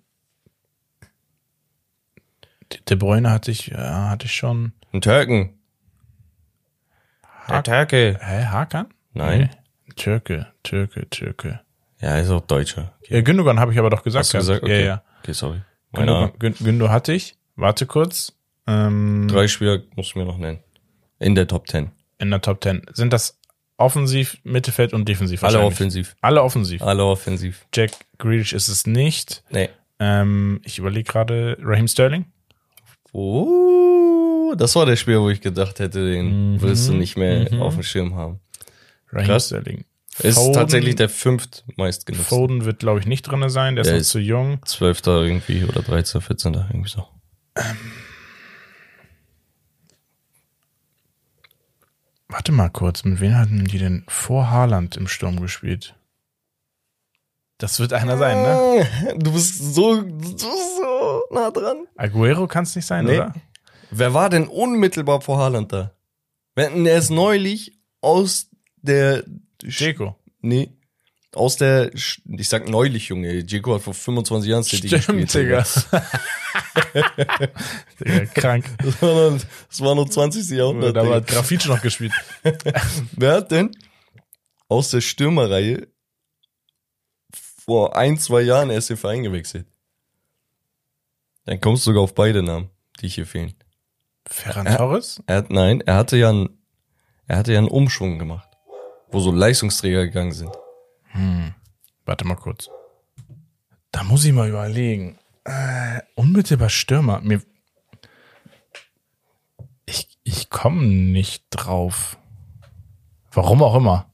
De Bruyne hatte ich, ja, hatte ich schon. Ein Türken. Der Hack- Türke. Hä, Hakan? Nein. Nee. Türke, Türke, Türke. Ja, ist auch Deutscher. Ja, Gündogan habe ich aber doch gesagt. Hast du gesagt? Okay. Ja, ja. Okay, sorry. Gündogan, Gün- Gündo hatte ich. Warte kurz. Ähm, drei Spieler musst du mir noch nennen. In der Top 10. in der Top 10. Sind das offensiv, Mittelfeld und defensiv? Alle offensiv. Alle offensiv. Alle offensiv. Jack Grealish ist es nicht. Nee. Ähm, ich überlege gerade, Raheem Sterling. Oh, das war der Spieler, wo ich gedacht hätte, den Mhm. willst du nicht mehr Mhm. auf dem Schirm haben. Raheem Krass. Sterling. Ist Foden- tatsächlich der fünftmeist genutzte. Foden wird, glaube ich, nicht drinne sein. Der ist Der noch ist- zu jung. 12. irgendwie oder 13. 14. irgendwie so. Warte mal kurz, mit wem hatten die denn vor Haaland im Sturm gespielt? Das wird einer sein, ne? Du bist so, du bist so nah dran. Aguero kann es nicht sein, Nee. oder? Wer war denn unmittelbar vor Haaland da? Wenn er ist neulich aus der Dzeko. Nee. Aus der, ich sag neulich, Junge. Jeko hat vor 25 Jahren City Stimmt, gespielt. Digga. Digga, krank. Das war noch, das war noch 20. Jahrhundert. Da war. Grafitsch noch gespielt. Wer hat denn aus der Stürmerreihe vor ein, zwei Jahren erst den Verein gewechselt? Dann kommst du sogar auf beide Namen, die hier fehlen. Ferran Torres? Er hat, nein, er hatte ja einen, er hatte ja einen Umschwung gemacht, wo so Leistungsträger gegangen sind. Hm. Warte mal kurz. Da muss ich mal überlegen. Äh, unmittelbar Stürmer. Mir ich ich komme nicht drauf. Warum auch immer.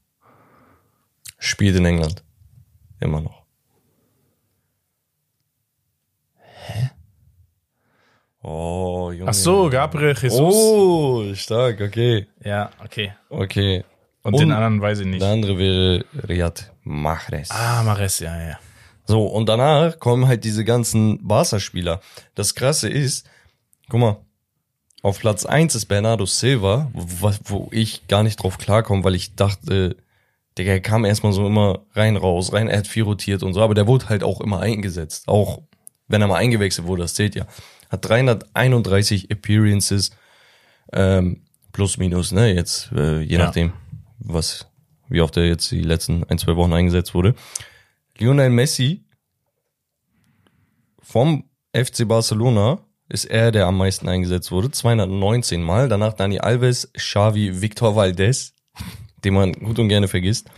Spielt in England. Immer noch. Hä? Oh, Junge. Ach so, Gabriel Jesus. Oh, stark, okay. Ja, okay. Okay. Und, Und den anderen weiß ich nicht. Der andere wäre Riyad Mahrez. Ah, Mares, ja, ja. So, und danach kommen halt diese ganzen Barca-Spieler. Das Krasse ist, guck mal, auf Platz eins ist Bernardo Silva, wo, wo ich gar nicht drauf klarkomme, weil ich dachte, Digga, er kam erstmal so immer rein, raus, rein, er hat viel rotiert und so, aber der wurde halt auch immer eingesetzt. Auch wenn er mal eingewechselt wurde, das zählt ja. Hat 331 Appearances, ähm, plus minus, ne, jetzt, äh, je Ja. nachdem, was, wie oft er jetzt die letzten ein, zwei Wochen eingesetzt wurde. Lionel Messi vom FC Barcelona ist er, der am meisten eingesetzt wurde, 219 Mal. Danach Dani Alves, Xavi, Victor Valdez, den man gut und gerne vergisst.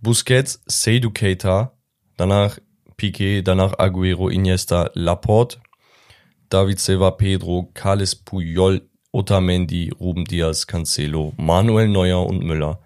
Busquets, Seydou Keita, danach Piqué, danach Aguero, Iniesta, Laporte, David Silva, Pedro, Carles Puyol, Otamendi, Ruben Diaz, Cancelo, Manuel Neuer und Müller.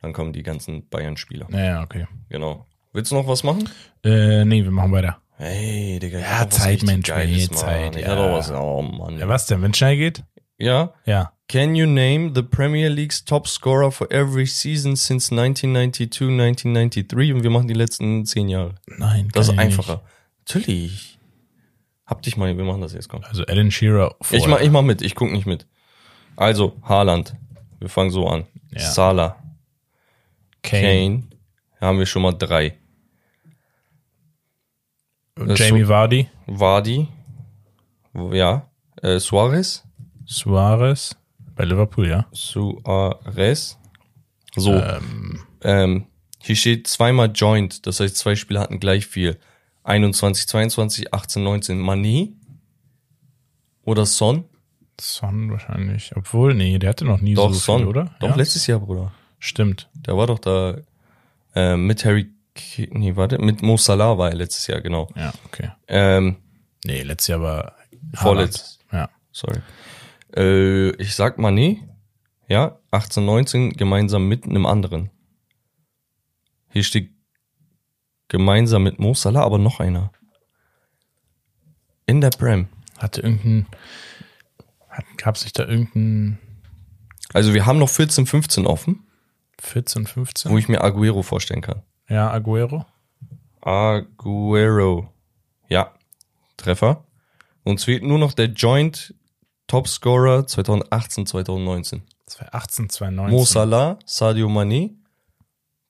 Dann kommen die ganzen Bayern-Spieler. Ja, okay. Genau. Willst du noch was machen? Äh, nee, wir machen weiter. Hey, Digga. Ja, Zeit, Mensch, Geiles, nee. Zeit, Ich ja. doch was. Oh, Mann. Ja, was denn, wenn schnell geht? Ja. Ja. Can you name the Premier League's top scorer for every season since 1992, 1993? Und wir machen die letzten zehn Jahre. Nein, Das ist einfacher. Natürlich. Hab dich mal, wir machen das jetzt, komm. Also Alan Shearer vor. Ich mach, ich mach mit, ich guck nicht mit. Also, Haaland. Wir fangen so an. Ja. Salah, Kane. Kane. Haben wir schon mal drei. Das ist Jamie so- Vardy. Vardy. Ja. Äh, Suarez. Suarez. Bei Liverpool, ja. Suarez. So. Ähm, Ähm, hier steht zweimal Joint, das heißt, zwei Spieler hatten gleich viel. 21, 22, 18, 19. Mané oder Son? Son wahrscheinlich. Obwohl, nee, der hatte noch nie Doch, so Son. viel, oder? Doch, ja? letztes Jahr, Bruder. Stimmt. Der war doch da äh, mit Harry, K nee, warte, mit Mo Salah war er letztes Jahr, genau. Ja, okay. Ähm, Nee, letztes Jahr war Vorletzt. Haaland. Ja. sorry. Äh, ich sag Mané, ja, 18, 19 gemeinsam mit einem anderen. Hier steht gemeinsam mit Mo Salah, aber noch einer. In der Prem. Hatte irgendein, hat, gab sich da irgendein Also wir haben noch 14, 15 offen, 14, 15? wo ich mir Aguero vorstellen kann. ja, Aguero. Aguero. Ja, Treffer. Und es fehlt nur noch der Joint Topscorer 2018, 2019. 2018, 2019. Mo Salah, Sadio Mané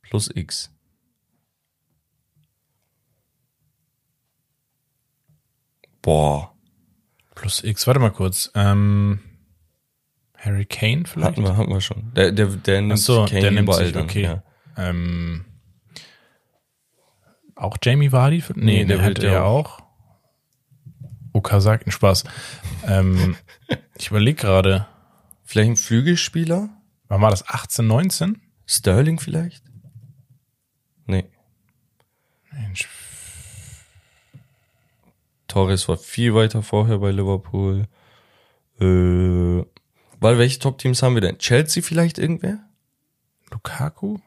plus X. Boah, Plus X. Warte mal kurz. Ähm, Harry Kane vielleicht? hatten wir, hatten wir schon. Der, der, der nimmt Ach so, Kane der nimmt sich, dann. okay. Ja. Ähm, auch Jamie Vardy? Nee, Nee, der, der hatte will ja der auch. Okazaki, Spaß. ähm, ich überlege gerade, Vielleicht ein Flügelspieler? wann war das? 18, 19? Sterling vielleicht? Nee. Mensch, Torres war viel weiter vorher bei Liverpool. Äh, weil welche Top-Teams haben wir denn? Chelsea vielleicht irgendwer? Lukaku?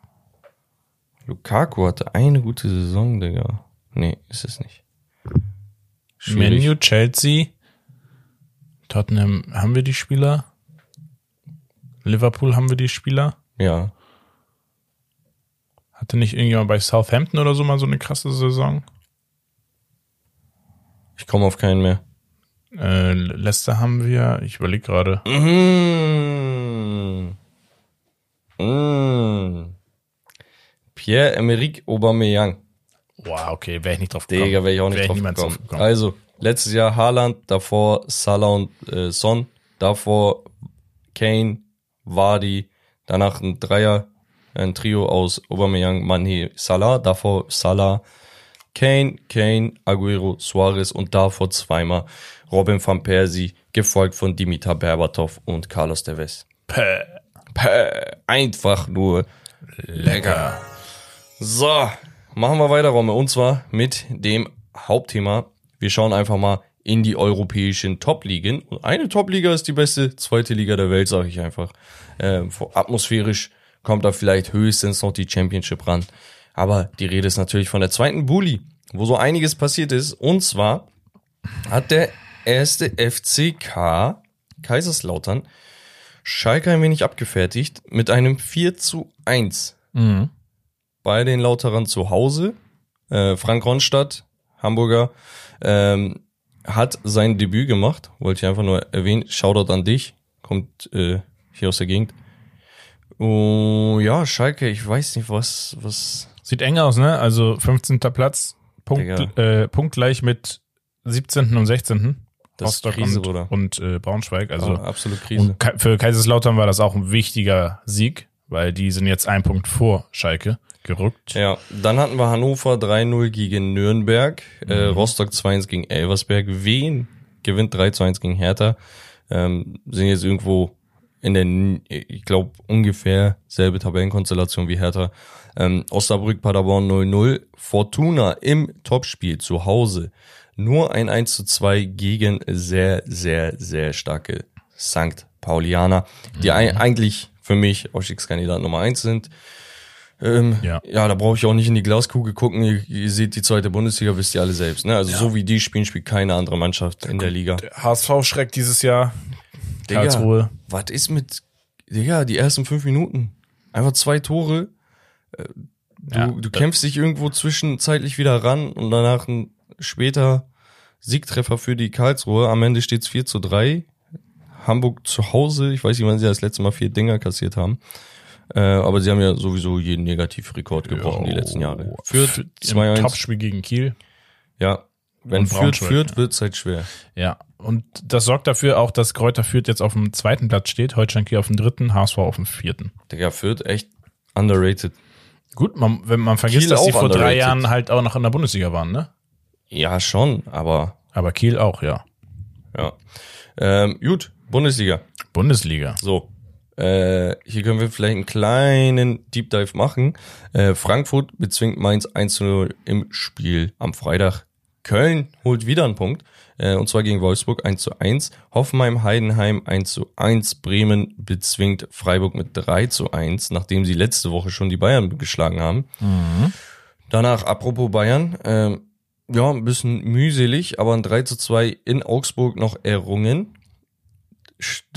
Lukaku hatte eine gute Saison, Digga. Nee, ist es nicht. Schwierig. Menu, Chelsea, Tottenham, haben wir die Spieler? Liverpool haben wir die Spieler? Ja. Hatte nicht irgendjemand bei Southampton oder so mal so eine krasse Saison? Ich komme auf keinen mehr. Äh, Leicester haben wir, ich überlege gerade. Mmh. Mmh. Pierre-Emerick Aubameyang. Wow, okay, wäre ich nicht drauf gekommen. Digga, wäre ich auch nicht Wär drauf, gekommen. drauf gekommen. Also, letztes Jahr Haaland, davor Salah und äh, Son, davor Kane, Vardy, danach ein Dreier, ein Trio aus Aubameyang, Mané, Salah, davor Salah, Kane, Kane, Aguero, Suarez und davor zweimal Robin van Persie, gefolgt von Dimitar Berbatov und Carlos Tevez. Päh. Päh, einfach nur lecker. So, machen wir weiter, Romme. Und zwar mit dem Hauptthema. Wir schauen einfach mal in die europäischen Top-Ligen. Und eine Top-Liga ist die beste zweite Liga der Welt, sage ich einfach. Ähm, atmosphärisch kommt da vielleicht höchstens noch die Championship ran. Aber die Rede ist natürlich von der zweiten Bully, wo so einiges passiert ist. Und zwar hat der erste FCK Kaiserslautern Schalke ein wenig abgefertigt mit einem 4 zu 1 Mhm. bei den Lauterern zu Hause. Äh, Frank Ronstadt, Hamburger, ähm, hat sein Debüt gemacht. Wollte ich einfach nur erwähnen. Shoutout an dich. Kommt äh, hier aus der Gegend. Oh, ja, Schalke, ich weiß nicht, was, was. Sieht eng aus, ne? Also 15. Platz, Punkt, äh, punktgleich mit 17. und 16. Das ist Krise, und, Bruder. und äh, Braunschweig. Also Ah, absolut Krise. Ka- für Kaiserslautern war das auch ein wichtiger Sieg, weil die sind jetzt ein Punkt vor Schalke gerückt. Ja, dann hatten wir Hannover 3-0 gegen Nürnberg, äh, Mhm. Rostock 2-1 gegen Elversberg, Wien gewinnt 3-1 gegen Hertha, ähm, sind jetzt irgendwo in der, ich glaube, ungefähr selbe Tabellenkonstellation wie Hertha. Ähm, Osnabrück, Paderborn 0-0, Fortuna im Topspiel zu Hause nur ein 1 zu 2 gegen sehr, sehr, sehr starke St. Paulianer, die ei- eigentlich für mich Aufstiegskandidat Nummer 1 sind. Ähm, Ja. ja. da brauche ich auch nicht in die Glaskugel gucken. Ihr, ihr seht die zweite Bundesliga, wisst ihr alle selbst. Ne? Also so wie die spielen, spielt keine andere Mannschaft in der Liga. HSV schreckt dieses Jahr. Digga, Karlsruhe. Was ist mit, Digga, die ersten fünf Minuten? Einfach zwei Tore. Äh, Du, Ja, du kämpfst dich irgendwo zwischenzeitlich wieder ran und danach ein später Siegtreffer für die Karlsruhe. Am Ende steht's 4 zu 3. Hamburg zu Hause. Ich weiß nicht, wann sie das letzte Mal vier Dinger kassiert haben. Äh, aber sie haben ja sowieso jeden Negativrekord gebrochen die letzten Jahre. Fürth 2-1. Topspiel gegen Kiel. Ja. Wenn Fürth führt, ja. wird's halt schwer. Ja, und das sorgt dafür auch, dass Kräuter Fürth jetzt auf dem zweiten Platz steht, Holstein Kiel auf dem dritten, HSV auf dem vierten. Digga, Fürth echt underrated. Gut, man, wenn man vergisst, Kiel dass die auch vor drei underrated. Jahren halt auch noch in der Bundesliga waren, ne? Ja, schon, aber Aber Kiel auch, ja. ja. Ähm, gut, Bundesliga. Bundesliga. So. Äh, hier können wir vielleicht einen kleinen Deep Dive machen. Äh, Frankfurt bezwingt Mainz 1 zu 0 im Spiel am Freitag. Köln holt wieder einen Punkt. Äh, und zwar gegen Wolfsburg 1 zu 1. Hoffenheim, Heidenheim 1 zu 1. Bremen bezwingt Freiburg mit 3 zu 1, nachdem sie letzte Woche schon die Bayern geschlagen haben. Danach, apropos Bayern, ähm, ja, ein bisschen mühselig, aber ein 3 zu 2 in Augsburg noch errungen. St-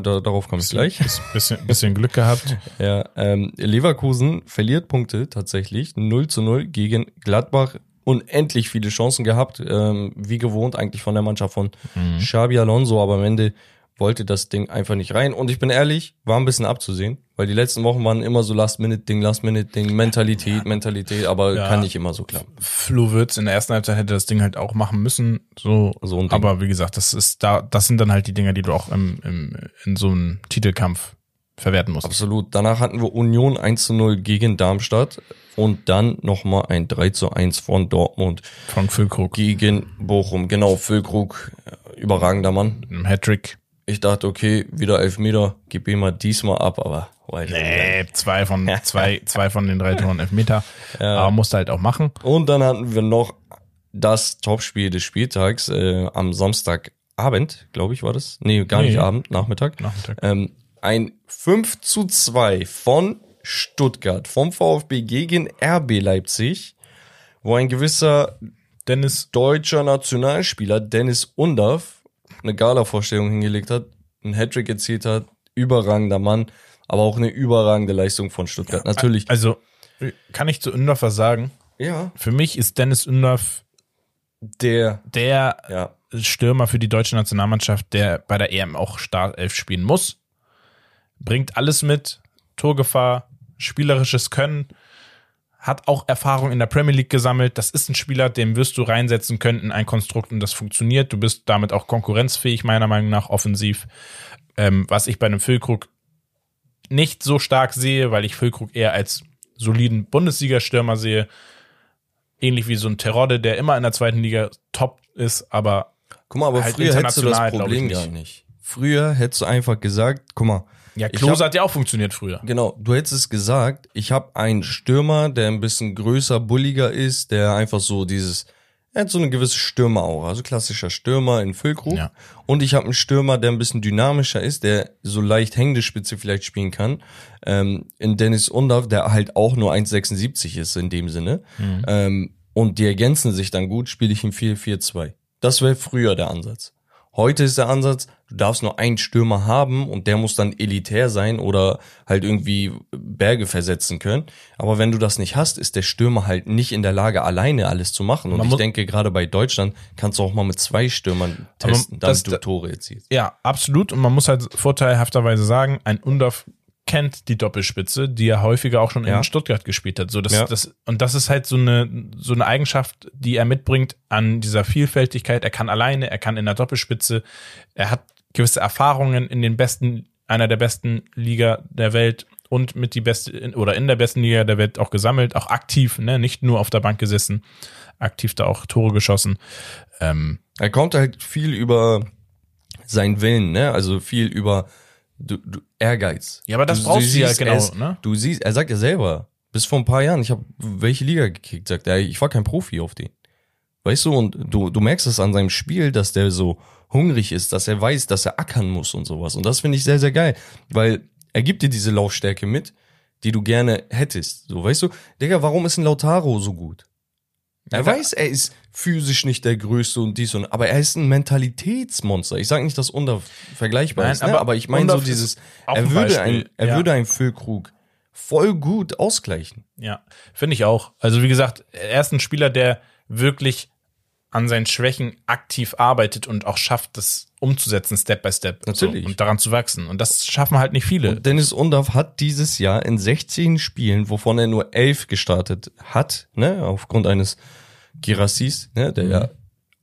da, darauf komme ich gleich. Bisschen, bisschen Glück gehabt. Ja, ähm, Leverkusen verliert Punkte tatsächlich. 0 zu 0 gegen Gladbach. Unendlich viele Chancen gehabt, ähm, wie gewohnt eigentlich von der Mannschaft von Xabi Alonso, aber am Ende wollte das Ding einfach nicht rein. Und ich bin ehrlich, war ein bisschen abzusehen, weil die letzten Wochen waren immer so Last-Minute-Ding, Last-Minute-Ding, Mentalität, Mentalität, aber Ja. kann nicht immer so klappen. Flo Würz in der ersten Halbzeit hätte das Ding halt auch machen müssen. So, So aber wie gesagt, das ist da, das sind dann halt die Dinger, die du auch im, im, in so einem Titelkampf verwerten musst. Absolut. Danach hatten wir Union 1 zu 0 gegen Darmstadt und dann nochmal ein 3 zu 1 von Dortmund Von Füllkrug. gegen Bochum. Genau, Füllkrug, äh, überragender Mann. Im Hattrick. Ich dachte, okay, wieder Elfmeter, gib ihm mal diesmal ab, aber weiter. Nee, zwei von, zwei, zwei von den drei Toren Elfmeter. Aber musste halt auch machen. Und dann hatten wir noch das Topspiel des Spieltags äh, am Samstag Abend, glaube ich, war das. Nee, gar nicht Nee. Abend, Nachmittag. Nachmittag. Ähm, ein 5 zu 2 von Stuttgart, vom VfB gegen RB Leipzig, wo ein gewisser Dennis, deutscher Nationalspieler Dennis Undaff eine Gala-Vorstellung hingelegt hat, einen Hattrick erzielt hat, überragender Mann, aber auch eine überragende Leistung von Stuttgart. Natürlich. also kann ich zu Undorf was sagen? Ja. Für mich ist Dennis Undorf Der, der ja. Stürmer für die deutsche Nationalmannschaft, der bei der EM auch Startelf spielen muss. Bringt alles mit, Torgefahr, spielerisches Können, hat auch Erfahrung in der Premier League gesammelt. Das ist ein Spieler, den wirst du reinsetzen können in ein Konstrukt und das funktioniert. Du bist damit auch konkurrenzfähig, meiner Meinung nach, offensiv. Ähm, was ich bei einem Füllkrug nicht so stark sehe, weil ich Füllkrug eher als soliden Bundesliga-Stürmer sehe. Ähnlich wie so ein Terodde, der immer in der zweiten Liga top ist, aber Guck mal, aber Halt früher hättest du das Problem ich gar nicht. nicht. Früher hättest du einfach gesagt, guck mal, ja, Klose hab- hat ja auch funktioniert früher. Genau, du hättest es gesagt, ich habe einen Stürmer, der ein bisschen größer, bulliger ist, der einfach so dieses, er hat so eine gewisse Stürmeraura, also klassischer Stürmer in Füllkrug. Ja. Und ich habe einen Stürmer, der ein bisschen dynamischer ist, der so leicht hängende Spitze vielleicht spielen kann. Ähm, in Dennis Undav, der halt auch nur 1,76 ist in dem Sinne. Ähm, und die ergänzen sich dann gut, spiele ich im 4-4-2. Das wäre früher der Ansatz. Heute ist der Ansatz, du darfst nur einen Stürmer haben und der muss dann elitär sein oder halt irgendwie Berge versetzen können. Aber wenn du das nicht hast, ist der Stürmer halt nicht in der Lage, alleine alles zu machen. Und Man ich denke, gerade bei Deutschland kannst du auch mal mit zwei Stürmern testen, damit du Tore erzielst. Ja, absolut. Und man muss halt vorteilhafterweise sagen, ein Undorf kennt die Doppelspitze, die er häufiger auch schon Ja. in Stuttgart gespielt hat. So, das, Ja. das, und das ist halt so eine, so eine Eigenschaft, die er mitbringt an dieser Vielfältigkeit. Er kann alleine, er kann in der Doppelspitze, er hat gewisse Erfahrungen in den besten, einer der besten Liga der Welt und mit die beste in, oder in der besten Liga der Welt auch gesammelt, auch aktiv, ne, nicht nur auf der Bank gesessen, aktiv da auch Tore geschossen. Ähm, Er kommt halt viel über seinen Willen, ne? Also viel über du, du, Ehrgeiz. Ja, aber das du, brauchst du ja genau, ist- ne? Du siehst, er sagt ja selber, bis vor ein paar Jahren, ich habe welche Liga gekickt, sagt er, ich war kein Profi auf den. Weißt du, und du, du merkst es an seinem Spiel, dass der so hungrig ist, dass er weiß, dass er ackern muss und sowas. Und das finde ich sehr, sehr geil, weil er gibt dir diese Laufstärke mit, die du gerne hättest. So, weißt du, Digga, warum ist ein Lautaro so gut? Er Ja, weiß, er ist physisch nicht der Größte und dies und, aber er ist ein Mentalitätsmonster. Ich sage nicht, dass Unter vergleichbar Nein, ist, ne? aber aber ich meine so dieses, er ein würde Beispiel, ein, er ja. würde ein Füllkrug voll gut ausgleichen. Ja, finde ich auch. Also wie gesagt, er ist ein Spieler, der wirklich an seinen Schwächen aktiv arbeitet und auch schafft, das umzusetzen, Step by Step. Natürlich. So, und daran zu wachsen. Und das schaffen halt nicht viele. Dennis Undav hat dieses Jahr in 16 Spielen, wovon er nur 11 gestartet hat, ne, aufgrund eines Girassis, ne, der ja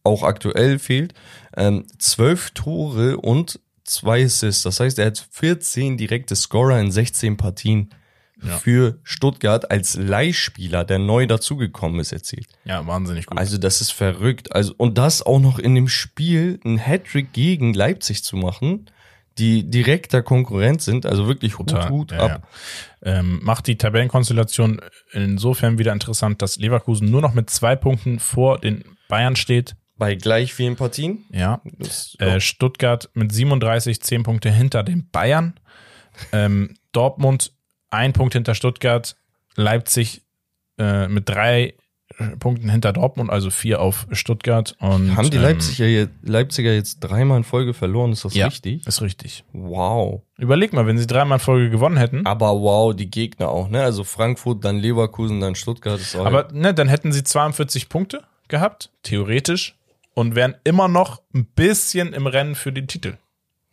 auch aktuell fehlt, ähm, 12 Tore und zwei Assists. Das heißt, er hat 14 direkte Scorer in 16 Partien Ja. für Stuttgart als Leihspieler, der neu dazugekommen ist, erzielt. ja, wahnsinnig gut. Also das ist verrückt. Also und das auch noch in dem Spiel ein Hattrick gegen Leipzig zu machen, die direkter Konkurrent sind, also wirklich Hut, Total. Hut Ja, ab. ja. Ähm, macht die Tabellenkonstellation insofern wieder interessant, dass Leverkusen nur noch mit zwei Punkten vor den Bayern steht. Bei gleich vielen Partien. Ja. Das, Äh, Stuttgart mit 37, 10 Punkte hinter den Bayern. Ähm, Dortmund ein Punkt hinter Stuttgart. Leipzig äh, mit drei äh, Punkten hinter Dortmund, also vier auf Stuttgart. Und, haben die ähm, Leipziger, je- Leipziger jetzt dreimal in Folge verloren? Ist das ja, richtig? Ist richtig. Wow. Überleg mal, wenn sie dreimal in Folge gewonnen hätten. Aber wow, die Gegner auch, ne? Also Frankfurt, dann Leverkusen, dann Stuttgart. Ist auch Aber ne, dann hätten sie 42 Punkte gehabt, theoretisch, und wären immer noch ein bisschen im Rennen für den Titel.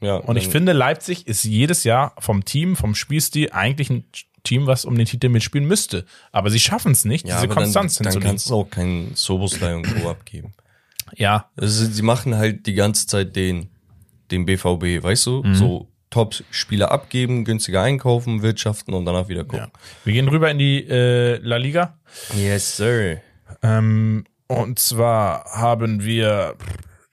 Ja, Und ich dann- finde, Leipzig ist jedes Jahr vom Team, vom Spielstil eigentlich ein Team, was um den Titel mitspielen müsste. Aber sie schaffen es nicht, ja, diese Konstanz dann, dann hinzulegen. kannst du auch keinen Soboslai und Co. abgeben. Ja, Also, sie machen halt die ganze Zeit den, den BVB, weißt du? Mhm. So Top-Spieler abgeben, günstiger einkaufen, wirtschaften und danach wieder ja. gucken. Wir gehen rüber in die äh, La Liga. Yes, sir. Ähm, und zwar haben wir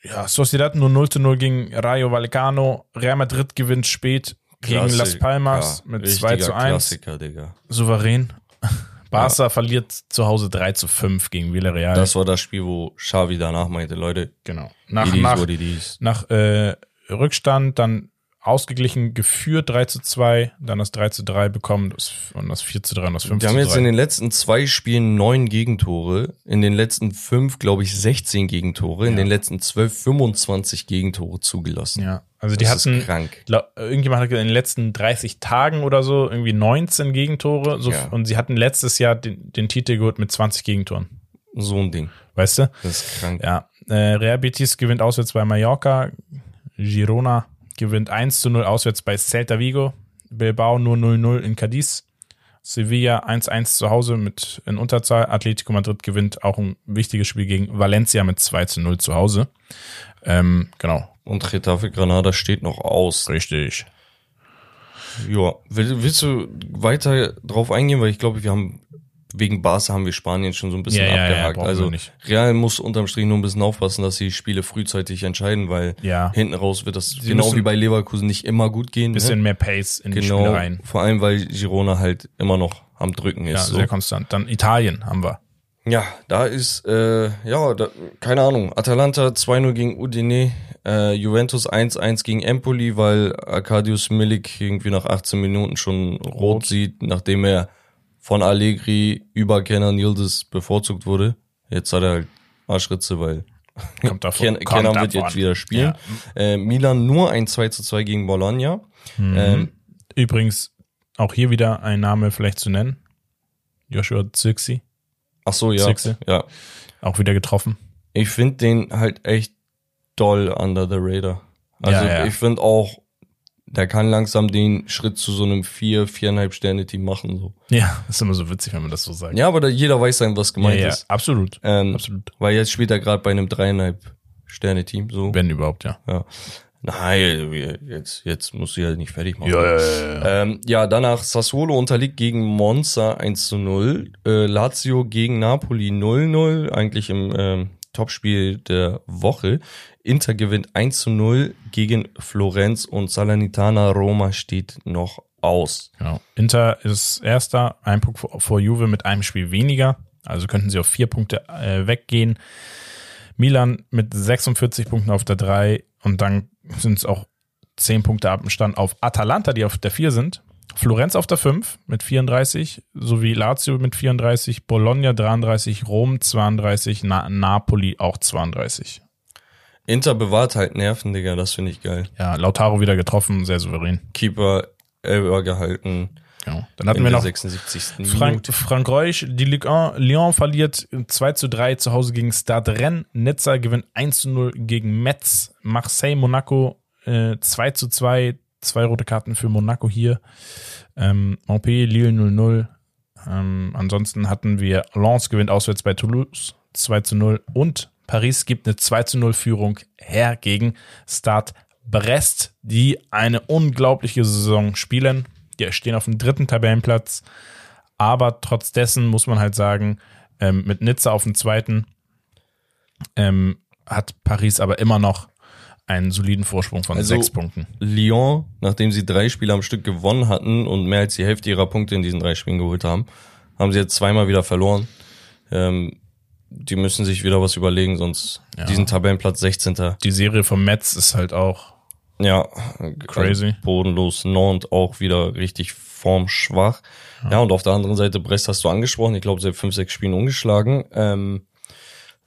ja, Sociedad nur 0 zu 0 gegen Rayo Vallecano. Real Madrid gewinnt spät gegen Las Klassik- Palmas ja, mit richtiger 2 zu 1. Klassiker, Digga. Souverän. Barca verliert zu Hause 3 zu 5 gegen Villarreal. Das war das Spiel, wo Xavi danach meinte, Leute, genau. Nach, it is nach, what it is. nach äh, Rückstand, dann ausgeglichen geführt 3 zu 2, dann das 3 zu 3 bekommen das, und das 4 zu 3 und das 5 Wir zu haben jetzt 3. in den letzten zwei Spielen neun Gegentore, in den letzten fünf, glaube ich, 16 Gegentore, in Ja. den letzten zwölf 25 Gegentore zugelassen. ja, also die das hatten ist krank. irgendjemand hat in den letzten 30 Tagen oder so irgendwie 19 Gegentore so, Ja. und sie hatten letztes Jahr den, den Titel geholt mit 20 Gegentoren. So ein Ding. Weißt du? Das ist krank. Ja, äh, Real Betis gewinnt auswärts bei Mallorca, Girona gewinnt 1 zu 0 auswärts bei Celta Vigo, Bilbao nur 0-0 in Cadiz, Sevilla 1-1 zu Hause mit in Unterzahl, Atletico Madrid gewinnt auch ein wichtiges Spiel gegen Valencia mit 2 zu 0 zu Hause. Ähm, genau, Und Getafe Granada steht noch aus. richtig. Ja, Will, willst du weiter drauf eingehen? Weil ich glaube, wir haben, wegen Barca haben wir Spanien schon so ein bisschen Ja, ja, ja, abgehakt. brauchen wir also. Real muss unterm Strich nur ein bisschen aufpassen, dass sie Spiele frühzeitig entscheiden, weil Ja. hinten raus wird das Sie genau wie bei Leverkusen nicht immer gut gehen. Bisschen ne? mehr Pace in die Genau, Spiele rein. vor allem weil Girona halt immer noch am Drücken Ja, ist. so. sehr konstant. Dann Italien haben wir. Ja, da ist, äh, ja, da, keine Ahnung. Atalanta 2-0 gegen Udine, äh, Juventus 1-1 gegen Empoli, weil Arkadius Milik irgendwie nach 18 Minuten schon rot, sieht, nachdem er von Allegri über Kenan Yildiz bevorzugt wurde. Jetzt hat er halt Arschritze, weil Kommt davon. Ken Kenan wird davon. jetzt wieder spielen. Äh, Milan nur ein 2-2 gegen Bologna. Mhm. Ähm, Übrigens, auch hier wieder ein Name vielleicht zu nennen. Joshua Zirksi, ach so, ja. Sechse. Ja. auch wieder getroffen. Ich finde den halt echt doll under the radar. Also Ja, ja. ich finde auch, der kann langsam den Schritt zu so einem vier, viereinhalb Sterne Team machen. So. Ja, ist immer so witzig, wenn man das so sagt. Ja, aber da, jeder weiß dann, was ja, gemeint ja, ist. absolut. Ähm, absolut. Weil jetzt spielt er gerade bei einem dreieinhalb Sterne Team. So. Wenn überhaupt, ja. Ja. Nein, jetzt, jetzt musst du ja nicht fertig machen. ja, ja. Ähm, ja, danach Sassuolo unterliegt gegen Monza 1 zu 0. Äh, Lazio gegen Napoli 0-0, eigentlich im ähm, Topspiel der Woche. Inter gewinnt 1 zu 0 gegen Florenz und Salernitana Roma steht noch aus. Genau. Inter ist erster, ein Punkt vor, Juve mit einem Spiel weniger. Also könnten sie auf vier Punkte äh, weggehen. Milan mit 46 Punkten auf der 3 und dann sind es auch 10 Punkte Abstand auf Atalanta, die auf der 4 sind. Florenz auf der 5 mit 34, sowie Lazio mit 34, Bologna 33, Rom 32, Na Napoli auch 32. Inter bewahrt halt Nerven, Digga, das finde ich geil. Ja, Lautaro wieder getroffen, sehr souverän. Keeper Elber gehalten Genau. Dann hatten wir noch 76. Frank. Frank Reusch, die Ligue 1, Lyon verliert 2 zu 3 zu Hause gegen Stade Rennes. Nizza gewinnt 1 zu 0 gegen Metz. Marseille, Monaco äh, 2 zu 2. Zwei rote Karten für Monaco hier. Ähm, Montpellier, Lille 0-0. Ähm, ansonsten hatten wir Lens gewinnt auswärts bei Toulouse 2 zu 0 und Paris gibt eine 2 zu 0 Führung her gegen Stade Brest, die eine unglaubliche Saison spielen. Die stehen auf dem dritten Tabellenplatz. Aber trotz dessen muss man halt sagen, ähm, mit Nizza auf dem zweiten ähm, hat Paris aber immer noch einen soliden Vorsprung von Also- sechs Punkten. Lyon, nachdem sie drei Spiele am Stück gewonnen hatten und mehr als die Hälfte ihrer Punkte in diesen drei Spielen geholt haben, haben sie jetzt zweimal wieder verloren. Ähm, die müssen sich wieder was überlegen, sonst Ja. diesen Tabellenplatz 16. Die Serie vom Metz ist halt auch Ja, Crazy. bodenlos. Nantes auch wieder richtig formschwach. Ja. und auf der anderen Seite Brest hast du angesprochen. Ich glaube, seit fünf, sechs Spielen ungeschlagen. Ähm,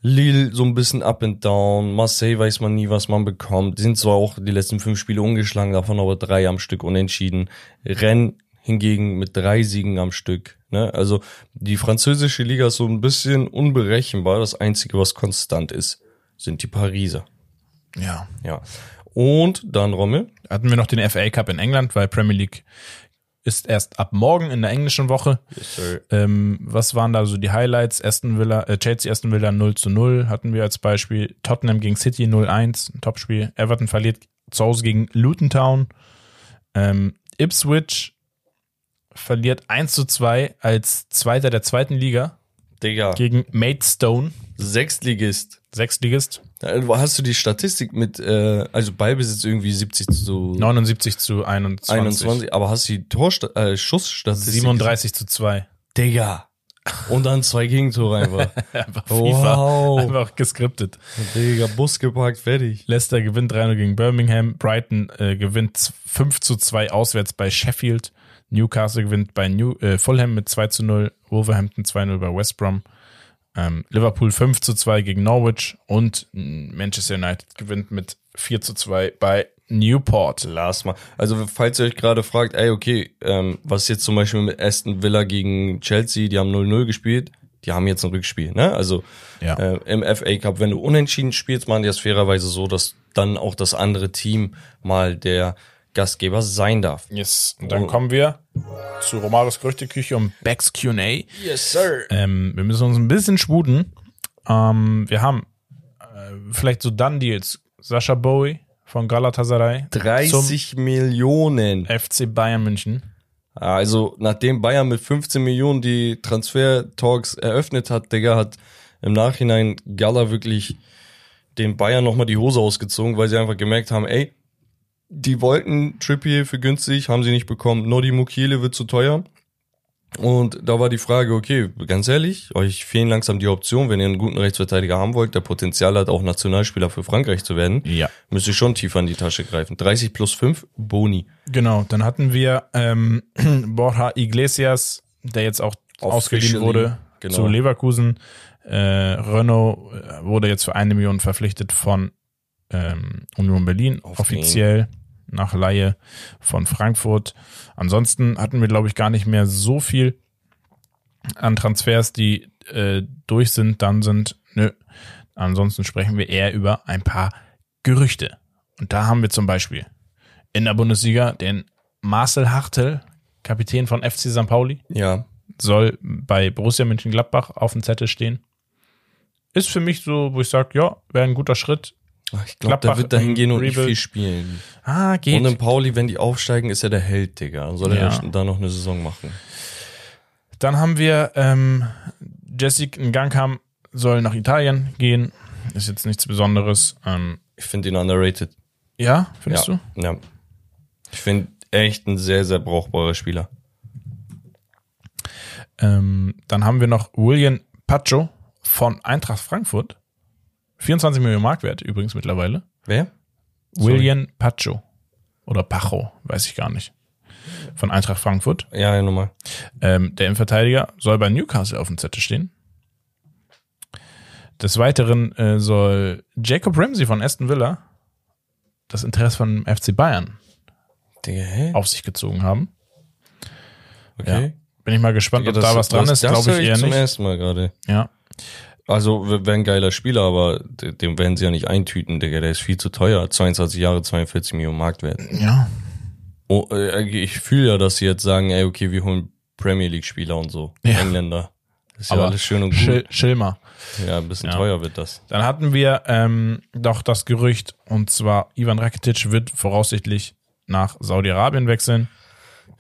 Lille so ein bisschen up and down. Marseille weiß man nie, was man bekommt. Die sind zwar auch die letzten fünf Spiele ungeschlagen, davon aber drei am Stück unentschieden. Rennes hingegen mit drei Siegen am Stück. Ne? Also die französische Liga ist so ein bisschen unberechenbar. Das Einzige, was konstant ist, sind die Pariser. ja. Ja. Und dann Rommel. Hatten wir noch den FA Cup in England, weil Premier League ist erst ab morgen in der englischen Woche. Yes. Ähm, was waren da so die Highlights? Aston Villa, äh, Chelsea Aston Villa 0 zu 0 hatten wir als Beispiel. Tottenham gegen City 0-1, ein Topspiel. Everton verliert zu Hause gegen Luton Town. Ähm, Ipswich verliert 1 zu 2 als Zweiter der zweiten Liga Digga, gegen Maidstone, Sechstligist. Sechstligist, Da Hast du die Statistik mit, äh, also Ballbesitz irgendwie 70 zu 79 zu 21. 21, aber hast du die Torsta äh, Schussstatistik? 37 zu 2. Digga. Und dann zwei Gegentore einfach. Einfach Wow. Einfach geskriptet. Digga, Bus geparkt, fertig. Leicester gewinnt 3-0 gegen Birmingham. Brighton äh, gewinnt 5 zu 2 auswärts bei Sheffield. Newcastle gewinnt bei New, äh, Fulham mit 2 zu 0. Wolverhampton 2-0 bei West Brom. Ähm, Liverpool 5 zu 2 gegen Norwich. Und Manchester United gewinnt mit 4 zu 2 bei Newport. Lass mal. Also, falls ihr euch gerade fragt, ey, okay, ähm, was ist jetzt zum Beispiel mit Aston Villa gegen Chelsea, die haben 0-0 gespielt, die haben jetzt ein Rückspiel, ne? Also, Ja. äh, im FA Cup, wenn du unentschieden spielst, machen die das fairerweise so, dass dann auch das andere Team mal der Gastgeber sein darf. Yes. Und dann Oh. kommen wir zu Romaros Gerüchteküche und Becks Q&A. Yes, sir. Ähm, wir müssen uns ein bisschen sputen. Ähm, wir haben äh, vielleicht so Done-Deals. Sascha Bowie von Galatasaray 30 Millionen. FC Bayern München. Also, nachdem Bayern mit 15 Millionen die Transfer-Talks eröffnet hat, Digga, hat im Nachhinein Gala wirklich den Bayern nochmal die Hose ausgezogen, weil sie einfach gemerkt haben, ey, die wollten Trippier für günstig, haben sie nicht bekommen. Nodi Mukiele wird zu teuer. Und da war die Frage, okay, ganz ehrlich, euch fehlen langsam die Optionen, wenn ihr einen guten Rechtsverteidiger haben wollt, der Potenzial hat, auch Nationalspieler für Frankreich zu werden, Ja. müsst ihr schon tiefer in die Tasche greifen. 30 plus 5, Boni. Genau, dann hatten wir ähm, Borja Iglesias, der jetzt auch ausgeliehen wurde genau. zu Leverkusen. Äh, Renault äh, wurde jetzt für eine Million verpflichtet von ähm, Union Berlin, Auf offiziell nach Laie von Frankfurt. Ansonsten hatten wir, glaube ich, gar nicht mehr so viel an Transfers, die äh, durch sind, dann sind. Nö. Ansonsten sprechen wir eher über ein paar Gerüchte. Und da haben wir zum Beispiel in der Bundesliga den Marcel Hartel, Kapitän von FC St. Pauli, Ja, soll bei Borussia Mönchengladbach auf dem Zettel stehen. Ist für mich so, wo ich sage, ja, wäre ein guter Schritt. Ich glaube, der wird dahin im gehen und nicht Rebuild. viel spielen. Ah, geht. Und in Pauli, wenn die aufsteigen, ist er der Held, Digga. Soll er Ja. da noch eine Saison machen? Dann haben wir ähm, Jessic Ngankam soll nach Italien gehen. Ist jetzt nichts Besonderes. Ähm, Ich finde ihn underrated. ja, findest ja. du? Ja. Ich finde echt ein sehr, sehr brauchbarer Spieler. Ähm, dann haben wir noch William Pacho von Eintracht Frankfurt. 24 Millionen Marktwert übrigens mittlerweile. Wer? Sorry. William Pacho. Oder Pacho, weiß ich gar nicht. Von Eintracht Frankfurt. Ja, ja, nochmal. Ähm, der Innenverteidiger soll bei Newcastle auf dem Zettel stehen. Des Weiteren äh, soll Jacob Ramsey von Aston Villa das Interesse von FC Bayern Digga, hä? auf sich gezogen haben. Okay. Bin ich mal gespannt, Digga, ob da was dran ist. Glaube ich eher zum nicht. ersten Mal gerade. Ja. Also, wäre ein geiler Spieler, aber dem werden sie ja nicht eintüten, Digga. Der ist viel zu teuer. 22 Jahre, 42 Millionen Marktwert. Ja. Oh, äh, ich fühle ja, dass sie jetzt sagen, ey, okay, wir holen Premier League Spieler und so. Ja. Engländer. Das ist ja Aber alles schön und gut. Schil Schilmer. Ja, ein bisschen Ja. teuer wird das. Dann hatten wir ähm, doch das Gerücht, und zwar Ivan Rakitic wird voraussichtlich nach Saudi-Arabien wechseln.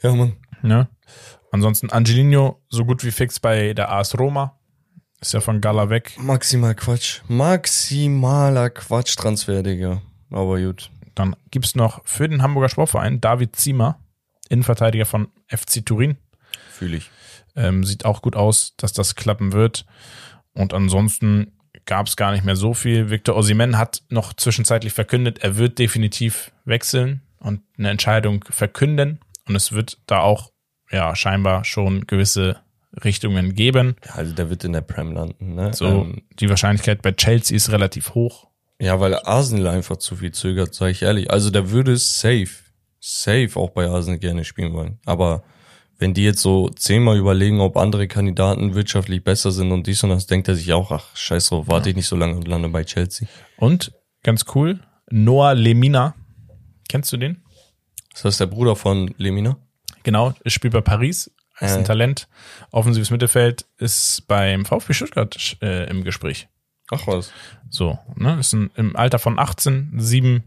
Ja, Mann. Ne? Ansonsten Angelino so gut wie fix bei der AS Roma. Ist ja von Gala weg. Maximal Quatsch. Maximaler Quatsch-Transfer, Digga. Aber gut. Dann gibt's noch für den Hamburger Sportverein David Ziemer, Innenverteidiger von FC Turin. Fühle ich. Ähm, sieht auch gut aus, dass das klappen wird. Und ansonsten gab's gar nicht mehr so viel. Victor Osimen hat noch zwischenzeitlich verkündet, er wird definitiv wechseln und eine Entscheidung verkünden. Und es wird da auch ja scheinbar schon gewisse Richtungen geben. Ja, also der wird in der Prem landen, ne? So Ähm, die Wahrscheinlichkeit bei Chelsea ist relativ hoch. ja, weil Arsenal einfach zu viel zögert, sage ich ehrlich. Also der würde safe, safe auch bei Arsenal gerne spielen wollen. Aber wenn die jetzt so zehnmal überlegen, ob andere Kandidaten wirtschaftlich besser sind und dies und das, denkt er sich auch, ach, scheiß drauf, warte ich nicht so lange und lande bei Chelsea. Und ganz cool, Noah Lemina. Kennst du den? Ist das der Bruder von Lemina? Genau, spielt bei Paris, ist ein Äh. Talent, offensives Mittelfeld, ist beim VfB Stuttgart äh, im Gespräch. Ach was. So, ne, ist ein, im Alter von 18, sieben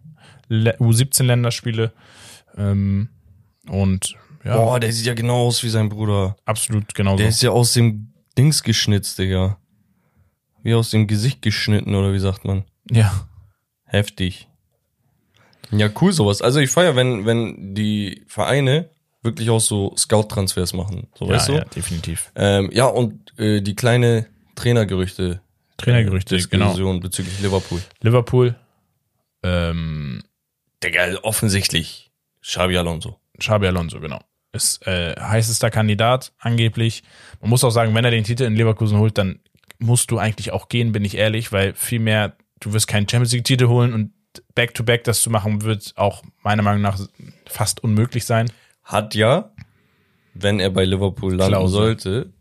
Le- U17 Länderspiele ähm, und ja, Boah, der sieht ja genau aus wie sein Bruder. absolut genauso. Der ist ja aus dem Dings geschnitzt, Digga. Wie aus dem Gesicht geschnitten, oder wie sagt man? ja, Heftig. Ja, cool sowas. Also ich feier, wenn, wenn die Vereine wirklich auch so Scout-Transfers machen. So, weißt du? ja, definitiv. Ähm, ja, und äh, die kleine Trainergerüchte. Trainergerüchte, genau. Diskussion bezüglich Liverpool. Liverpool, ähm, Digga, offensichtlich Xabi Alonso. Xabi Alonso, genau. Ist äh, heißester Kandidat angeblich. Man muss auch sagen, wenn er den Titel in Leverkusen holt, dann musst du eigentlich auch gehen, bin ich ehrlich, weil viel mehr, du wirst keinen Champions League Titel holen und Back-to-Back das zu machen, wird auch meiner Meinung nach fast unmöglich sein. Hat ja, wenn er bei Liverpool landen Klausel. sollte,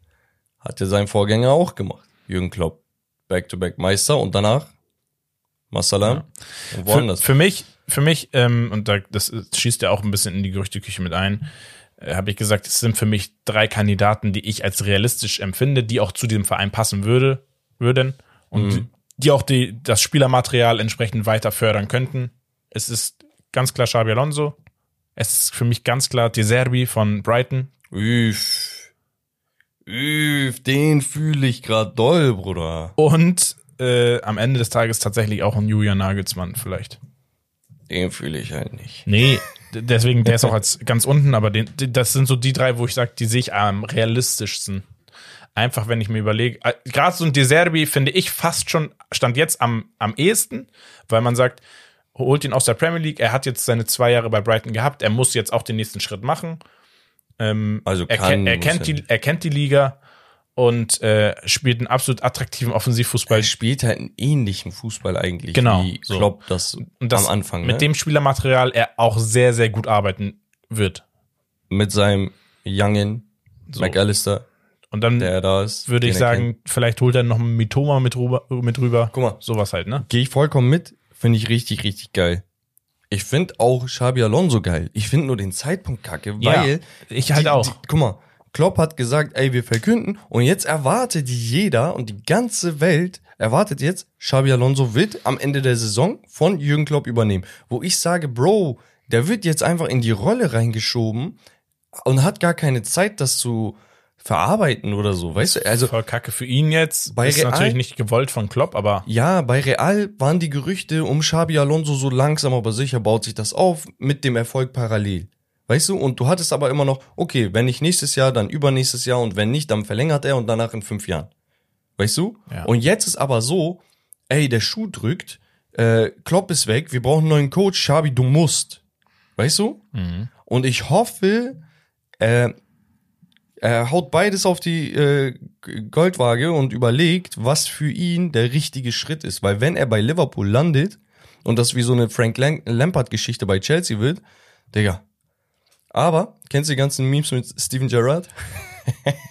hat er sein Vorgänger auch gemacht. Jürgen Klopp. Back-to-back Meister und danach Massalam und Für, für mich, für mich, ähm, und da, das schießt ja auch ein bisschen in die Gerüchteküche mit ein, äh, habe ich gesagt, es sind für mich drei Kandidaten, die ich als realistisch empfinde, die auch zu diesem Verein passen würde, würden und die, die auch die, das Spielermaterial entsprechend weiter fördern könnten. Es ist ganz klar Xabi Alonso. Es ist für mich ganz klar De Zerbi von Brighton. Üff. Üff, den fühle ich grad doll, Bruder. Und äh, am Ende des Tages tatsächlich auch ein Julian Nagelsmann vielleicht. Den fühle ich halt nicht. Nee, deswegen, der ist auch als ganz unten, aber den, das sind so die drei, wo ich sage, die sehe ich am realistischsten. Einfach, wenn ich mir überlege, äh, gerade so ein Deserbi finde ich fast schon, stand jetzt am, am ehesten, weil man sagt, holt ihn aus der Premier League, er hat jetzt seine zwei Jahre bei Brighton gehabt, er muss jetzt auch den nächsten Schritt machen. Ähm, Also er, kann, kennt, er, muss kennt er die, er kennt die Liga und äh, spielt einen absolut attraktiven Offensivfußball. Er spielt halt einen ähnlichen Fußball eigentlich, Genau, wie so. Klopp das, Und das am Anfang, mit ne? dem Spielermaterial er auch sehr, sehr gut arbeiten wird. mit seinem Youngen McAllister, Und dann der da ist. würde ich er sagen, kennt. vielleicht holt er noch einen Mitoma mit rüber, mit rüber. Guck mal. Sowas halt, ne? Gehe ich vollkommen mit, finde ich richtig, richtig geil. Ich finde auch Xabi Alonso geil. Ich finde nur den Zeitpunkt kacke, Ja, weil ich halt die, auch. Die, guck mal, Klopp hat gesagt, ey, wir verkünden und jetzt erwartet jeder und die ganze Welt erwartet jetzt, Xabi Alonso wird am Ende der Saison von Jürgen Klopp übernehmen. Wo ich sage, Bro, der wird jetzt einfach in die Rolle reingeschoben und hat gar keine Zeit, das zu verarbeiten oder so, weißt du? Also Voll kacke für ihn jetzt. Bei ist Real- natürlich nicht gewollt von Klopp, aber Ja, bei Real waren die Gerüchte um Xabi Alonso so langsam aber sicher baut sich das auf mit dem Erfolg parallel. Weißt du? Und du hattest aber immer noch, okay, wenn nicht nächstes Jahr, dann übernächstes Jahr und wenn nicht, dann verlängert er und danach in fünf Jahren. Weißt du? Ja. Und jetzt ist aber so, ey, der Schuh drückt, äh, Klopp ist weg, wir brauchen einen neuen Coach, Xabi, du musst. Weißt du? Und ich hoffe, äh, er haut beides auf die äh, Goldwaage und überlegt, was für ihn der richtige Schritt ist. Weil wenn er bei Liverpool landet und das wie so eine Frank Lam- Lampard-Geschichte bei Chelsea wird, Digga. Aber, kennst du die ganzen Memes mit Steven Gerrard?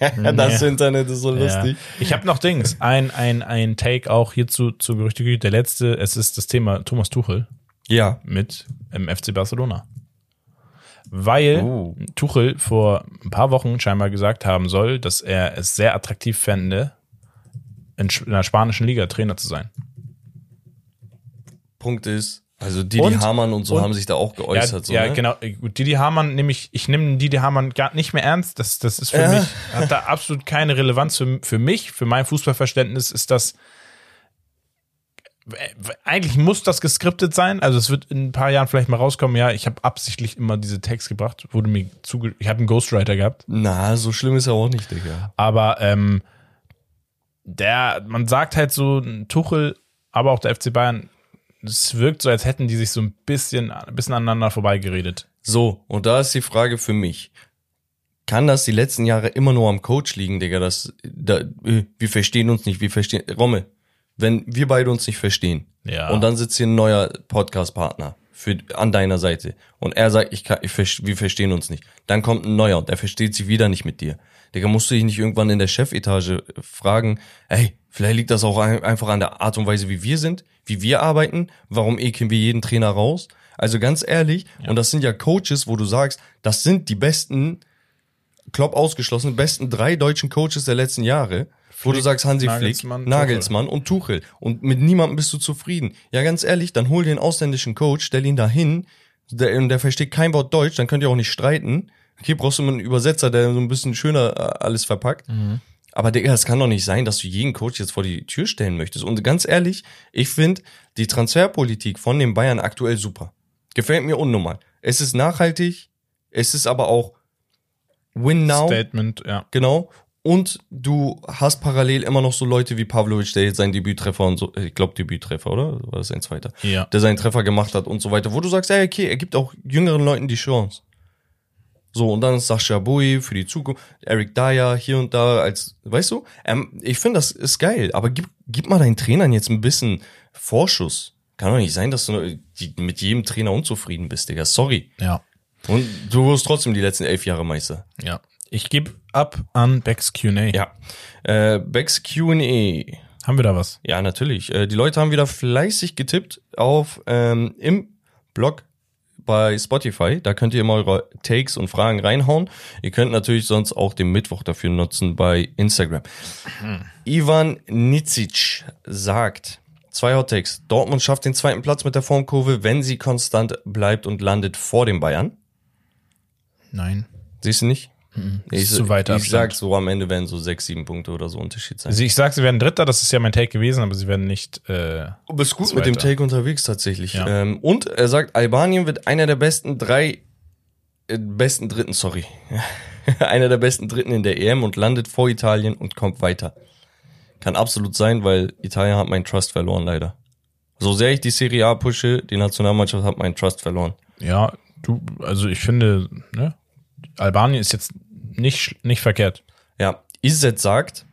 das Nee. Internet ist so ja. lustig. Ich habe noch Dings. Ein, ein, ein Take auch hierzu zu Gerüchteküche. Der letzte, es ist das Thema Thomas Tuchel Ja. mit im FC Barcelona. Weil Oh. Tuchel vor ein paar Wochen scheinbar gesagt haben soll, dass er es sehr attraktiv fände, in Sch- in der spanischen Liga Trainer zu sein. Punkt ist, also Didi Und- Hamann und so und- haben sich da auch geäußert. so, ja ne? genau. Gut, Didi Hamann nehme ich, ich nehme Didi Hamann gar nicht mehr ernst. Das, das ist für Ja. mich, hat da absolut keine Relevanz für, für mich, für mein Fußballverständnis ist das, eigentlich muss das geskriptet sein. Also es wird in ein paar Jahren vielleicht mal rauskommen. Ja, ich habe absichtlich immer diese Text gebracht, wurde mir zuge, ich habe einen Ghostwriter gehabt. Na, so schlimm ist er auch nicht, Digga. Aber ähm, der, man sagt halt so, Tuchel, aber auch der FC Bayern, es wirkt so, als hätten die sich so ein bisschen, ein bisschen aneinander vorbeigeredet. So, und da ist die Frage für mich. Kann das die letzten Jahre immer nur am Coach liegen, Digga? Das, da, äh, wir verstehen uns nicht, wir verstehen. Romme, wenn wir beide uns nicht verstehen Ja. und dann sitzt hier ein neuer Podcast-Partner für, an deiner Seite und er sagt, ich kann, ich, wir verstehen uns nicht. Dann kommt ein neuer und der versteht sich wieder nicht mit dir. Digga, musst du dich nicht irgendwann in der Chefetage fragen, ey, vielleicht liegt das auch ein, einfach an der Art und Weise, wie wir sind, wie wir arbeiten, warum ekeln wir jeden Trainer raus? Also ganz ehrlich, und das sind ja Coaches, wo du sagst, das sind die besten, Klopp ausgeschlossen, besten drei deutschen Coaches der letzten Jahre, wo du sagst Hansi Nagelsmann, Flick, Nagelsmann und Tuchel. Und mit niemandem bist du zufrieden. Ja, ganz ehrlich, dann hol einen ausländischen Coach, stell ihn da hin, der, und der versteht kein Wort Deutsch, dann könnt ihr auch nicht streiten. Okay, brauchst du mal einen Übersetzer, der so ein bisschen schöner äh, alles verpackt. Aber Digga, es kann doch nicht sein, dass du jeden Coach jetzt vor die Tür stellen möchtest. Und ganz ehrlich, ich finde die Transferpolitik von den Bayern aktuell super. Gefällt mir unnormal. Es ist nachhaltig, es ist aber auch Win now. Statement, ja. Genau. Und du hast parallel immer noch so Leute wie Pavlovic, der jetzt seinen Debüttreffer und so, ich glaube Debüttreffer, oder? War das ein zweiter? Ja. Der seinen Treffer gemacht hat und so weiter, wo du sagst, ja, okay, er gibt auch jüngeren Leuten die Chance. So, und dann ist Sascha Bowie für die Zukunft, Eric Dyer hier und da als, weißt du, ähm, ich finde, das ist geil, aber gib, gib mal deinen Trainern jetzt ein bisschen Vorschuss. Kann doch nicht sein, dass du mit jedem Trainer unzufrieden bist, Digga. Sorry. Ja. Und du wirst trotzdem die letzten elf Jahre Meister. Ja. Ich gebe ab an Becks Q&A. Ja. Äh, Becks Q&A. Haben wir da was? Ja, natürlich. Äh, die Leute haben wieder fleißig getippt auf ähm, im Blog bei Spotify. Da könnt ihr immer eure Takes und Fragen reinhauen. Ihr könnt natürlich sonst auch den Mittwoch dafür nutzen bei Instagram. Ivan Nicic sagt, zwei Hot Takes. Dortmund schafft den zweiten Platz mit der Formkurve, wenn sie konstant bleibt und landet vor den Bayern. Nein. Siehst du nicht? Ich, ist zu weit ich Abstand. sag so, am Ende werden so sechs, sieben Punkte oder so Unterschied sein. Also ich sag, sie werden Dritter, das ist ja mein Take gewesen, aber sie werden nicht, äh, Du bist gut mit dem Zweiter. Take unterwegs tatsächlich. Ja. Ähm, und er sagt, Albanien wird einer der besten drei, äh, besten Dritten, sorry. einer der besten Dritten in der EM und landet vor Italien und kommt weiter. Kann absolut sein, weil Italien hat meinen Trust verloren, leider. So sehr ich die Serie A pushe, die Nationalmannschaft hat meinen Trust verloren. ja, du, also ich finde, ne, Albanien ist jetzt nicht, nicht verkehrt. Ja, Izzet sagt,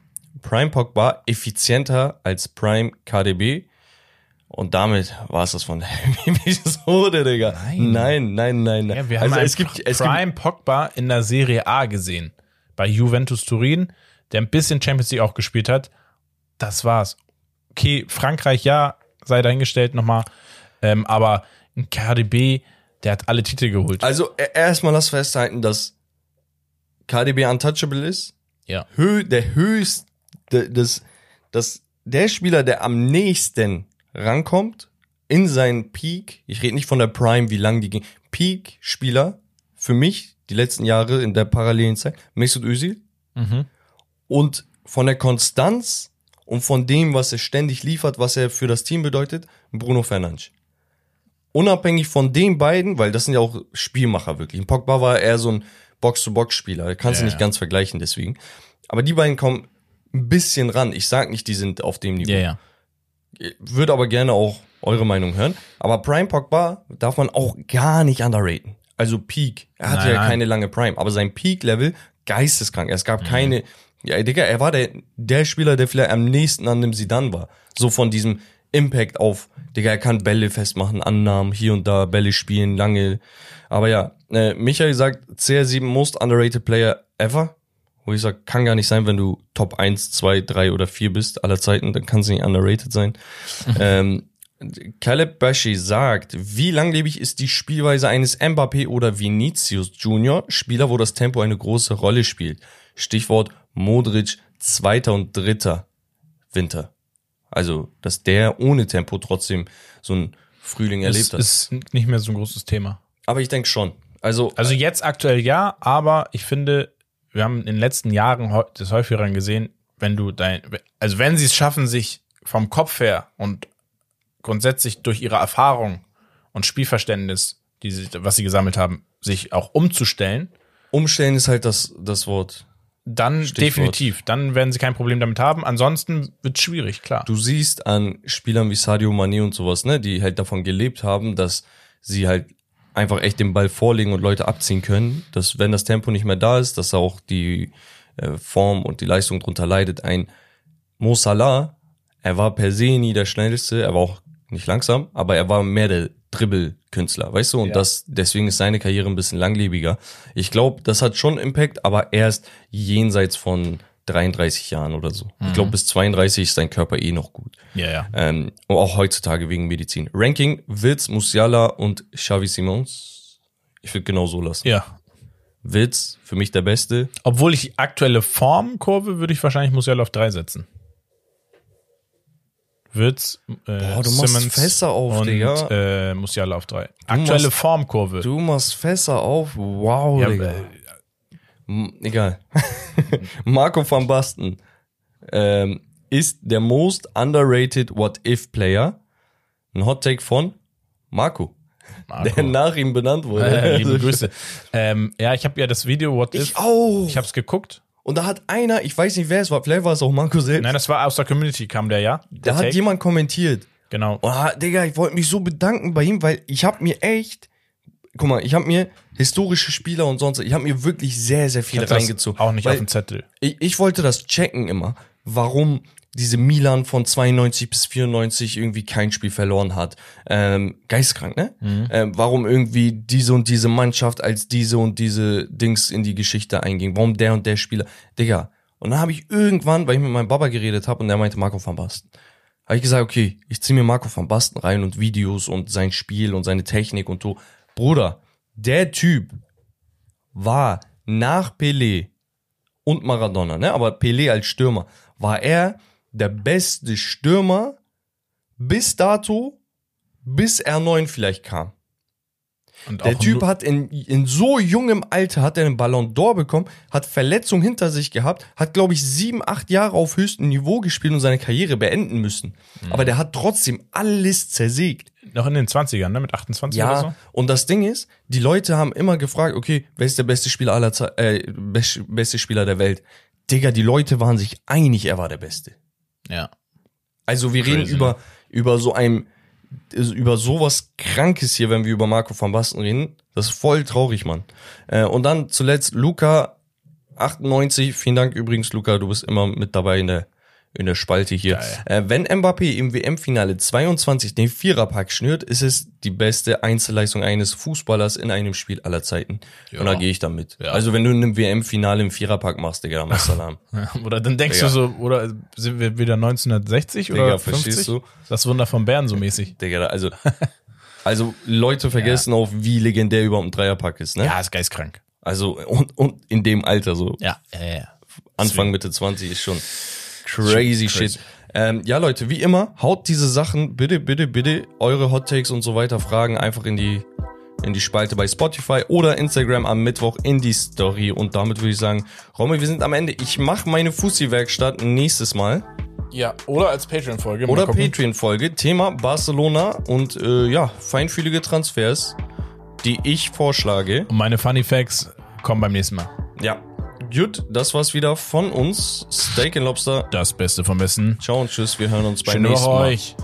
Prime Pogba effizienter als Prime KDB. Und damit war es das von der Episode, Digga. Nein. nein, nein, nein. nein. Ja, wir haben also einen es gibt, es gibt, Prime Pogba in der Serie A gesehen. Bei Juventus Turin, der ein bisschen Champions League auch gespielt hat. Das war's. Okay, Frankreich, ja, sei dahingestellt nochmal. Ähm, aber ein KDB, der hat alle Titel geholt. also erstmal lass festhalten, dass KDB untouchable ist. ja. Hö der höchst, das, das, der Spieler, der am nächsten rankommt in seinen Peak, ich rede nicht von der Prime, wie lang die ging, Peak-Spieler für mich die letzten Jahre in der parallelen Zeit, Mesut Özil Mhm. und von der Konstanz und von dem, was er ständig liefert, was er für das Team bedeutet, Bruno Fernandes. Unabhängig von den beiden, weil das sind ja auch Spielmacher wirklich. Pogba war eher so ein Box-to-Box-Spieler, kannst Ja, du nicht ja. ganz vergleichen deswegen. Aber die beiden kommen ein bisschen ran. Ich sag nicht, die sind auf dem Niveau. Ja, ja. Würde aber gerne auch eure Meinung hören. Aber Prime Pogba darf man auch gar nicht underraten. Also Peak. Er hatte Nein, ja nein. keine lange Prime, aber sein Peak-Level geisteskrank. Es Mhm. gab keine. Ja, Digga, er war der, der Spieler, der vielleicht am nächsten an dem Sidan war. So von diesem Impact auf, Digga, er kann Bälle festmachen, Annahmen, hier und da, Bälle spielen, lange. Aber ja, äh, Michael sagt, CR7 most underrated player ever. Wo ich sag, kann gar nicht sein, wenn du Top 1, 2, 3 oder 4 bist aller Zeiten, dann kann es nicht underrated sein. ähm, Caleb Bashi sagt, wie langlebig ist die Spielweise eines Mbappé oder Vinicius Junior, Spieler, wo das Tempo eine große Rolle spielt? Stichwort Modric, zweiter und dritter Winter. Also, dass der ohne Tempo trotzdem so ein Frühling erlebt Es hat. ist nicht mehr so ein großes Thema. Aber ich denke schon. Also, Also jetzt aktuell ja, aber ich finde, wir haben in den letzten Jahren des häufigeren gesehen, wenn du dein, also wenn sie es schaffen, sich vom Kopf her und grundsätzlich durch ihre Erfahrung und Spielverständnis, die sie, was sie gesammelt haben, sich auch umzustellen, umstellen ist halt das, das Wort. dann Stichwort. definitiv, dann werden sie kein Problem damit haben. Ansonsten wird es schwierig, klar. Du siehst an Spielern wie Sadio Mané und sowas, ne, die halt davon gelebt haben, dass sie halt einfach echt den Ball vorlegen und Leute abziehen können, dass wenn das Tempo nicht mehr da ist, dass auch die äh, Form und die Leistung drunter leidet. Ein Mo Salah, er war per se nie der schnellste, er war auch nicht langsam, aber er war mehr der Dribbelkünstler, weißt du? Und Ja. das deswegen ist seine Karriere ein bisschen langlebiger. Ich glaube, das hat schon Impact, aber erst jenseits von 33 Jahren oder so. Ich glaube, bis 32 ist sein Körper eh noch gut. ja, ja. Ähm, und auch heutzutage wegen Medizin. Ranking, Witz, Musiala und Xavi Simons. Ich würde genau so lassen. Ja. Witz, für mich der Beste. Obwohl ich die aktuelle Formkurve würde ich wahrscheinlich Musiala auf drei setzen. Wirtz, äh, Boah, du machst Simmons Fässer auf, und Digga. äh, Musiala auf drei. Aktuelle machst- Formkurve. Du machst Fässer auf. Wow, ja, Digga. äh, M- Egal. Marco van Basten ähm, ist der most underrated What-If-Player. Ein Hot Take von Marco. Marco. der nach ihm benannt wurde. Äh, liebe Grüße. Ähm, ja, ich habe ja das Video What Ich If. auch. Ich habe es geguckt. Und da hat einer, ich weiß nicht wer es war, vielleicht war es auch Marco selbst, Nein, das war aus der Community, kam der, ja? da Der hat Take. jemand kommentiert. Genau. Oh, Digga, ich wollte mich so bedanken bei ihm, weil ich habe mir echt, guck mal, ich habe mir historische Spieler und sonst, ich habe mir wirklich sehr, sehr das reingezogen. Auch nicht auf dem Zettel. ich, ich wollte das checken immer, warum diese Milan von 92 bis 94 irgendwie kein Spiel verloren hat. Ähm, geistkrank, ne? Ähm, warum irgendwie diese und diese Mannschaft als diese und diese Dings in die Geschichte einging. Warum der und der Spieler. Digga. Und dann habe ich irgendwann, weil ich mit meinem Papa geredet habe und der meinte Marco van Basten. Habe ich gesagt, okay, ich zieh mir Marco van Basten rein und Videos und sein Spiel und seine Technik und so. Bruder, der Typ war nach Pelé und Maradona, ne? Aber Pelé als Stürmer war er der beste Stürmer bis dato, bis R9 vielleicht kam. Und Der Typ hat in, in so jungem Alter hat er einen Ballon d'Or bekommen, hat Verletzung hinter sich gehabt, hat glaube ich sieben, acht Jahre auf höchstem Niveau gespielt und seine Karriere beenden müssen. Mhm. Aber der hat trotzdem alles zersägt. Noch in den 20ern, ne? Mit 28 Ja, oder so. und das Ding ist, die Leute haben immer gefragt, okay, wer ist der beste Spieler aller Ze äh, best- beste Spieler der Welt? Digga, die Leute waren sich einig, er war der Beste. Ja. Also wir reden Crazy, über, über so ein, über sowas Krankes hier, wenn wir über Marco van Basten reden. Das ist voll traurig, Mann. Äh, und dann zuletzt Luca 98. Vielen Dank übrigens, Luca, du bist immer mit dabei in der, in der Spalte hier. Äh, wenn Mbappé im WM-Finale 22 den Viererpack schnürt, ist es die beste Einzelleistung eines Fußballers in einem Spiel aller Zeiten. Ja. Und da gehe ich damit. Ja. Also wenn du in einem WM-Finale im Viererpack machst, Digga, dann machst du Alarm. Oder dann denkst Digga. du so, oder sind wir wieder 1960 Digga, oder verstehst 50? du? Das Wunder von Bern so mäßig. Digga, also, also Leute vergessen auch, wie legendär überhaupt ein Dreierpack ist, ne? Ja, ist geistkrank. Also, und, und in dem Alter, so Ja, ja, ja. Anfang, Mitte 20 ist schon crazy, Schon crazy. shit. Ähm, ja, Leute, wie immer, haut diese Sachen, bitte, bitte, bitte, eure Hot Takes und so weiter, Fragen einfach in die, in die Spalte bei Spotify oder Instagram am Mittwoch in die Story. Und damit würde ich sagen, Romy, wir sind am Ende. Ich mache meine Fussi-Werkstatt nächstes Mal. Ja, oder als Patreon-Folge. mal Oder. Patreon-Folge. Thema Barcelona und äh, ja, feinfühlige Transfers, die ich vorschlage. Und meine Funny Facts kommen beim nächsten Mal. Ja. Gut, das war's wieder von uns. Steak and Lobster. Das Beste vom Besten. Ciao und tschüss. Wir hören uns beim nächsten Mal. euch.